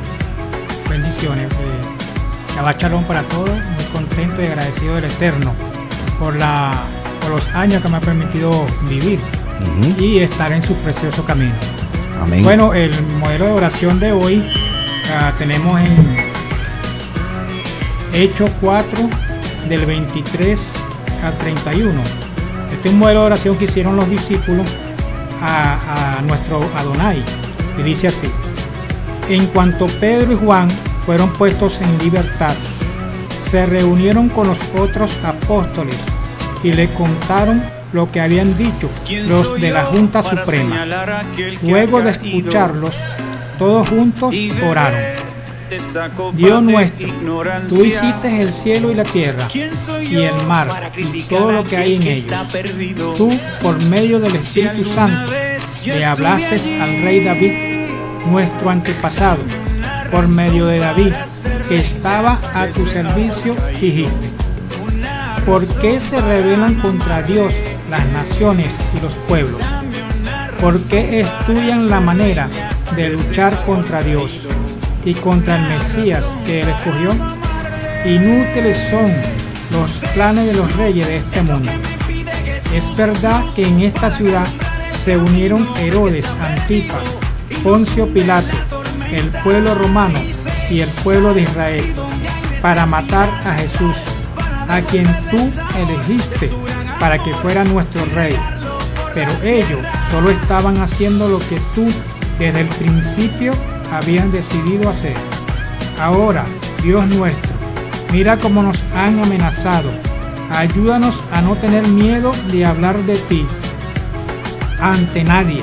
Bendiciones. Eh, Shabbat Shalom para todos. Muy contento y agradecido del Eterno por, la, por los años que me ha permitido vivir y estar en su precioso camino. Amén. Bueno, el modelo de oración de hoy ah, tenemos en Hechos 4 del 23 al 31. Este es un modelo de oración que hicieron los discípulos a, a nuestro Adonai. Y dice así. En cuanto Pedro y Juan fueron puestos en libertad, se reunieron con los otros apóstoles y le contaron lo que habían dicho ¿Quién los de la Junta Suprema. Luego de escucharlos, todos juntos oraron. Dios nuestro, tú hiciste el cielo y la tierra ¿Quién soy y el mar y todo lo que hay en ellos. Tú, por medio del Espíritu Santo, le hablaste al rey David, nuestro antepasado, por medio de David, que estaba a tu servicio, dijiste. ¿Por qué se rebelan contra Dios las naciones y los pueblos? ¿Por qué estudian la manera de luchar contra Dios y contra el Mesías que él escogió? Inútiles son los planes de los reyes de este mundo. Es verdad que en esta ciudad se unieron Herodes, Antipas, Poncio Pilato, el pueblo romano y el pueblo de Israel para matar a Jesús, a quien tú elegiste para que fuera nuestro rey. Pero ellos solo estaban haciendo lo que tú desde el principio habías decidido hacer. Ahora, Dios nuestro, mira cómo nos han amenazado. Ayúdanos a no tener miedo de hablar de ti ante nadie.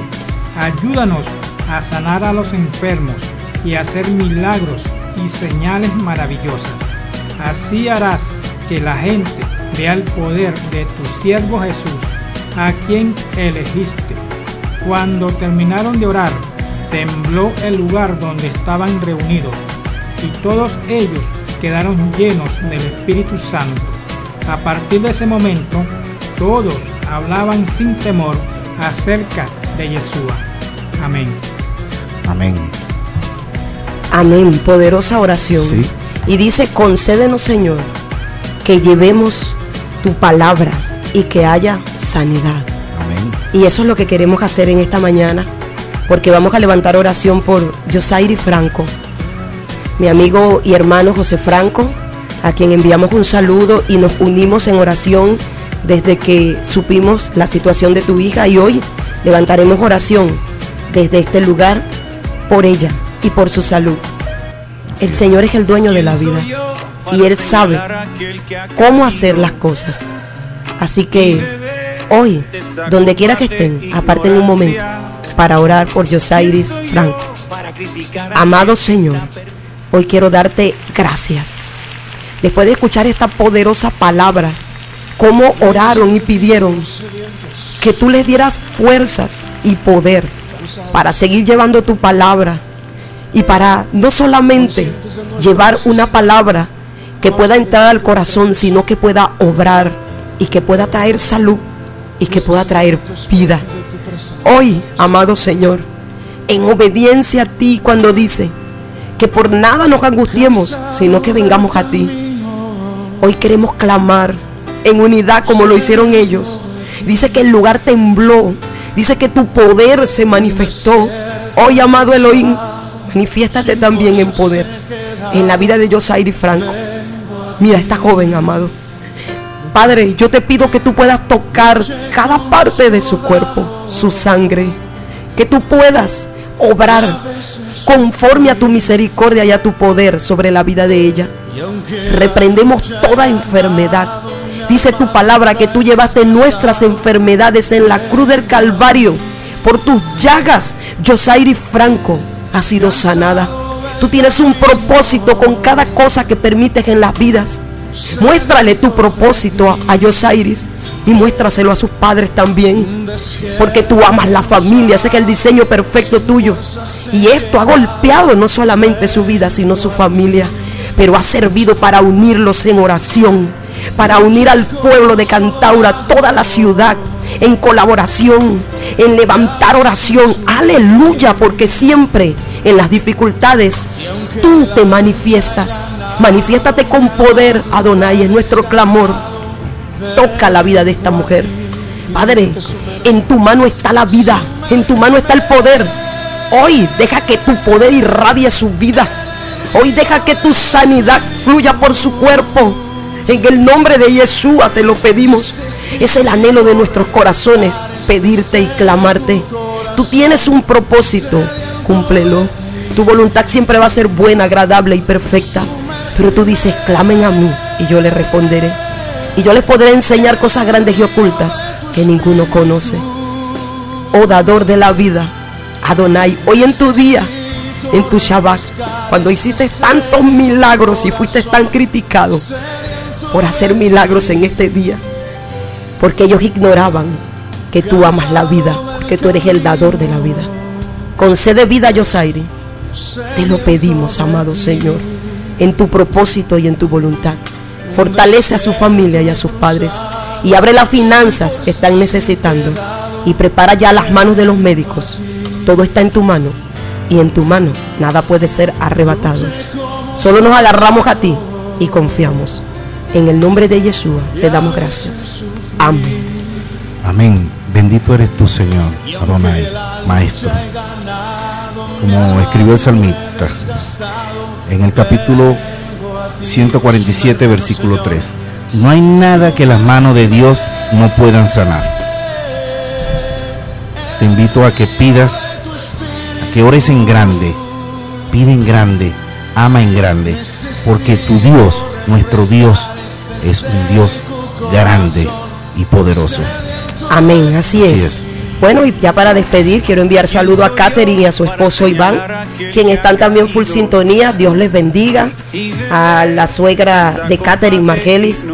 Ayúdanos a sanar a los enfermos y a hacer milagros y señales maravillosas. Así harás que la gente vea el poder de tu siervo Jesús, a quien elegiste. Cuando terminaron de orar, tembló el lugar donde estaban reunidos y todos ellos quedaron llenos del Espíritu Santo. A partir de ese momento, todos hablaban sin temor acerca de Yeshua. Amén. Amén. Amén, poderosa oración. Sí. Y dice, concédenos Señor, que llevemos tu palabra y que haya sanidad. Amén. Y eso es lo que queremos hacer en esta mañana, porque vamos a levantar oración por Yosairi Franco, mi amigo y hermano José Franco, a quien enviamos un saludo y nos unimos en oración desde que supimos la situación de tu hija y hoy levantaremos oración desde este lugar por ella y por su salud. El Señor es el dueño de la vida y Él sabe cómo hacer las cosas. Así que hoy, donde quiera que estén, aparten un momento para orar por Josairis Franco. Amado Señor, hoy quiero darte gracias. Después de escuchar esta poderosa palabra, cómo oraron y pidieron que tú les dieras fuerzas y poder para seguir llevando tu palabra y para no solamente llevar una palabra que pueda entrar al corazón, sino que pueda obrar y que pueda traer salud y que pueda traer vida. Hoy, amado Señor, en obediencia a ti cuando dice que por nada nos angustiemos, sino que vengamos a ti. Hoy queremos clamar en unidad como lo hicieron ellos. Dice que el lugar tembló. Dice que tu poder se manifestó. Hoy, amado Elohim, manifiéstate también en poder en la vida de Josairi Franco. Mira, esta joven, amado. Padre, yo te pido que tú puedas tocar cada parte de su cuerpo, su sangre. Que tú puedas obrar conforme a tu misericordia y a tu poder sobre la vida de ella. Reprendemos toda enfermedad. Dice tu palabra que tú llevaste nuestras enfermedades en la cruz del Calvario. Por tus llagas, Josairi Franco ha sido sanada. Tú tienes un propósito con cada cosa que permites en las vidas. Muéstrale tu propósito a Josairis y muéstraselo a sus padres también. Porque tú amas la familia, sé que el diseño perfecto tuyo. Y esto ha golpeado no solamente su vida, sino su familia. Pero ha servido para unirlos en oración, para unir al pueblo de Cantaura, toda la ciudad, en colaboración, en levantar oración. Aleluya, porque siempre en las dificultades tú te manifiestas. Manifiéstate con poder, Adonai, es nuestro clamor. Toca la vida de esta mujer. Padre, en tu mano está la vida, en tu mano está el poder. Hoy deja que tu poder irradie su vida. Hoy deja que tu sanidad fluya por su cuerpo. En el nombre de Yeshua te lo pedimos. Es el anhelo de nuestros corazones pedirte y clamarte. Tú tienes un propósito, cúmplelo. Tu voluntad siempre va a ser buena, agradable y perfecta. Pero tú dices, clamen a mí y yo les responderé. Y yo les podré enseñar cosas grandes y ocultas que ninguno conoce. Oh dador de la vida, Adonai, hoy en tu día, en tu Shabbat, cuando hiciste tantos milagros y fuiste tan criticado por hacer milagros en este día, porque ellos ignoraban que tú amas la vida, porque tú eres el dador de la vida. Concede vida a Yosairi. Te lo pedimos, amado Señor, en tu propósito y en tu voluntad. Fortalece a su familia y a sus padres y abre las finanzas que están necesitando y prepara ya las manos de los médicos. Todo está en tu mano y en tu mano nada puede ser arrebatado. Solo nos agarramos a ti y confiamos. En el nombre de Yeshua te damos gracias. Amén. Amén. Bendito eres tú, Señor, Adonai, Maestro. Como escribió el salmista en el capítulo 147, versículo 3. No hay nada que las manos de Dios no puedan sanar. Te invito a que pidas, a que ores en grande, pide en grande, ama en grande, porque tu Dios, nuestro Dios, es un Dios grande y poderoso. Amén, así, Así es. es. Bueno, y ya para despedir, quiero enviar saludo a Katherine y a su esposo Iván, quien están también full sintonía. Dios les bendiga. A la suegra de Katherine Margelis.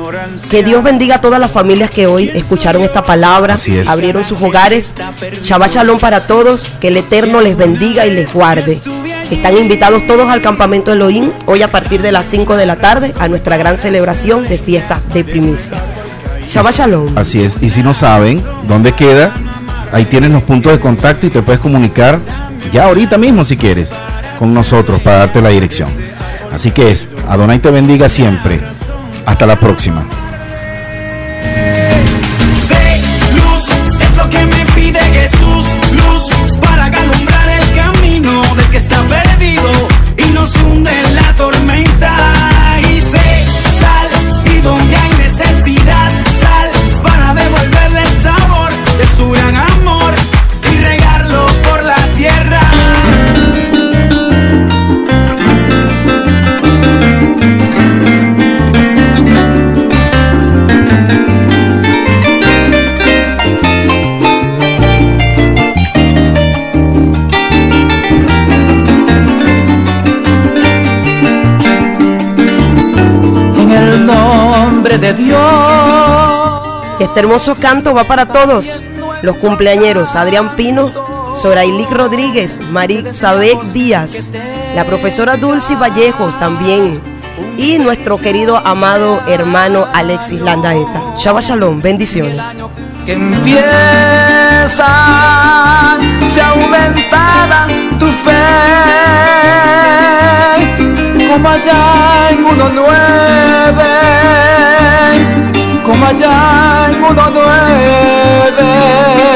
Que Dios bendiga a todas las familias que hoy escucharon esta palabra, es. abrieron sus hogares. Shabbat Shalom para todos. Que el Eterno les bendiga y les guarde. Están invitados todos al campamento Elohim hoy a partir de las 5 de la tarde a nuestra gran celebración de fiestas de primicia. Shabbat Shalom. Así es. Y si no saben dónde queda, ahí tienes los puntos de contacto y te puedes comunicar ya ahorita mismo si quieres con nosotros para darte la dirección. Así que es, Adonai te bendiga siempre. Hasta la próxima. Este hermoso canto va para todos los cumpleañeros Adrián Pino, Sorailic Rodríguez, Sabek Díaz, la profesora Dulce Vallejos también y nuestro querido amado hermano Alexis Landaeta. Shabbat Shalom, bendiciones. que empieza tu fe como uno como allá en uno nueve.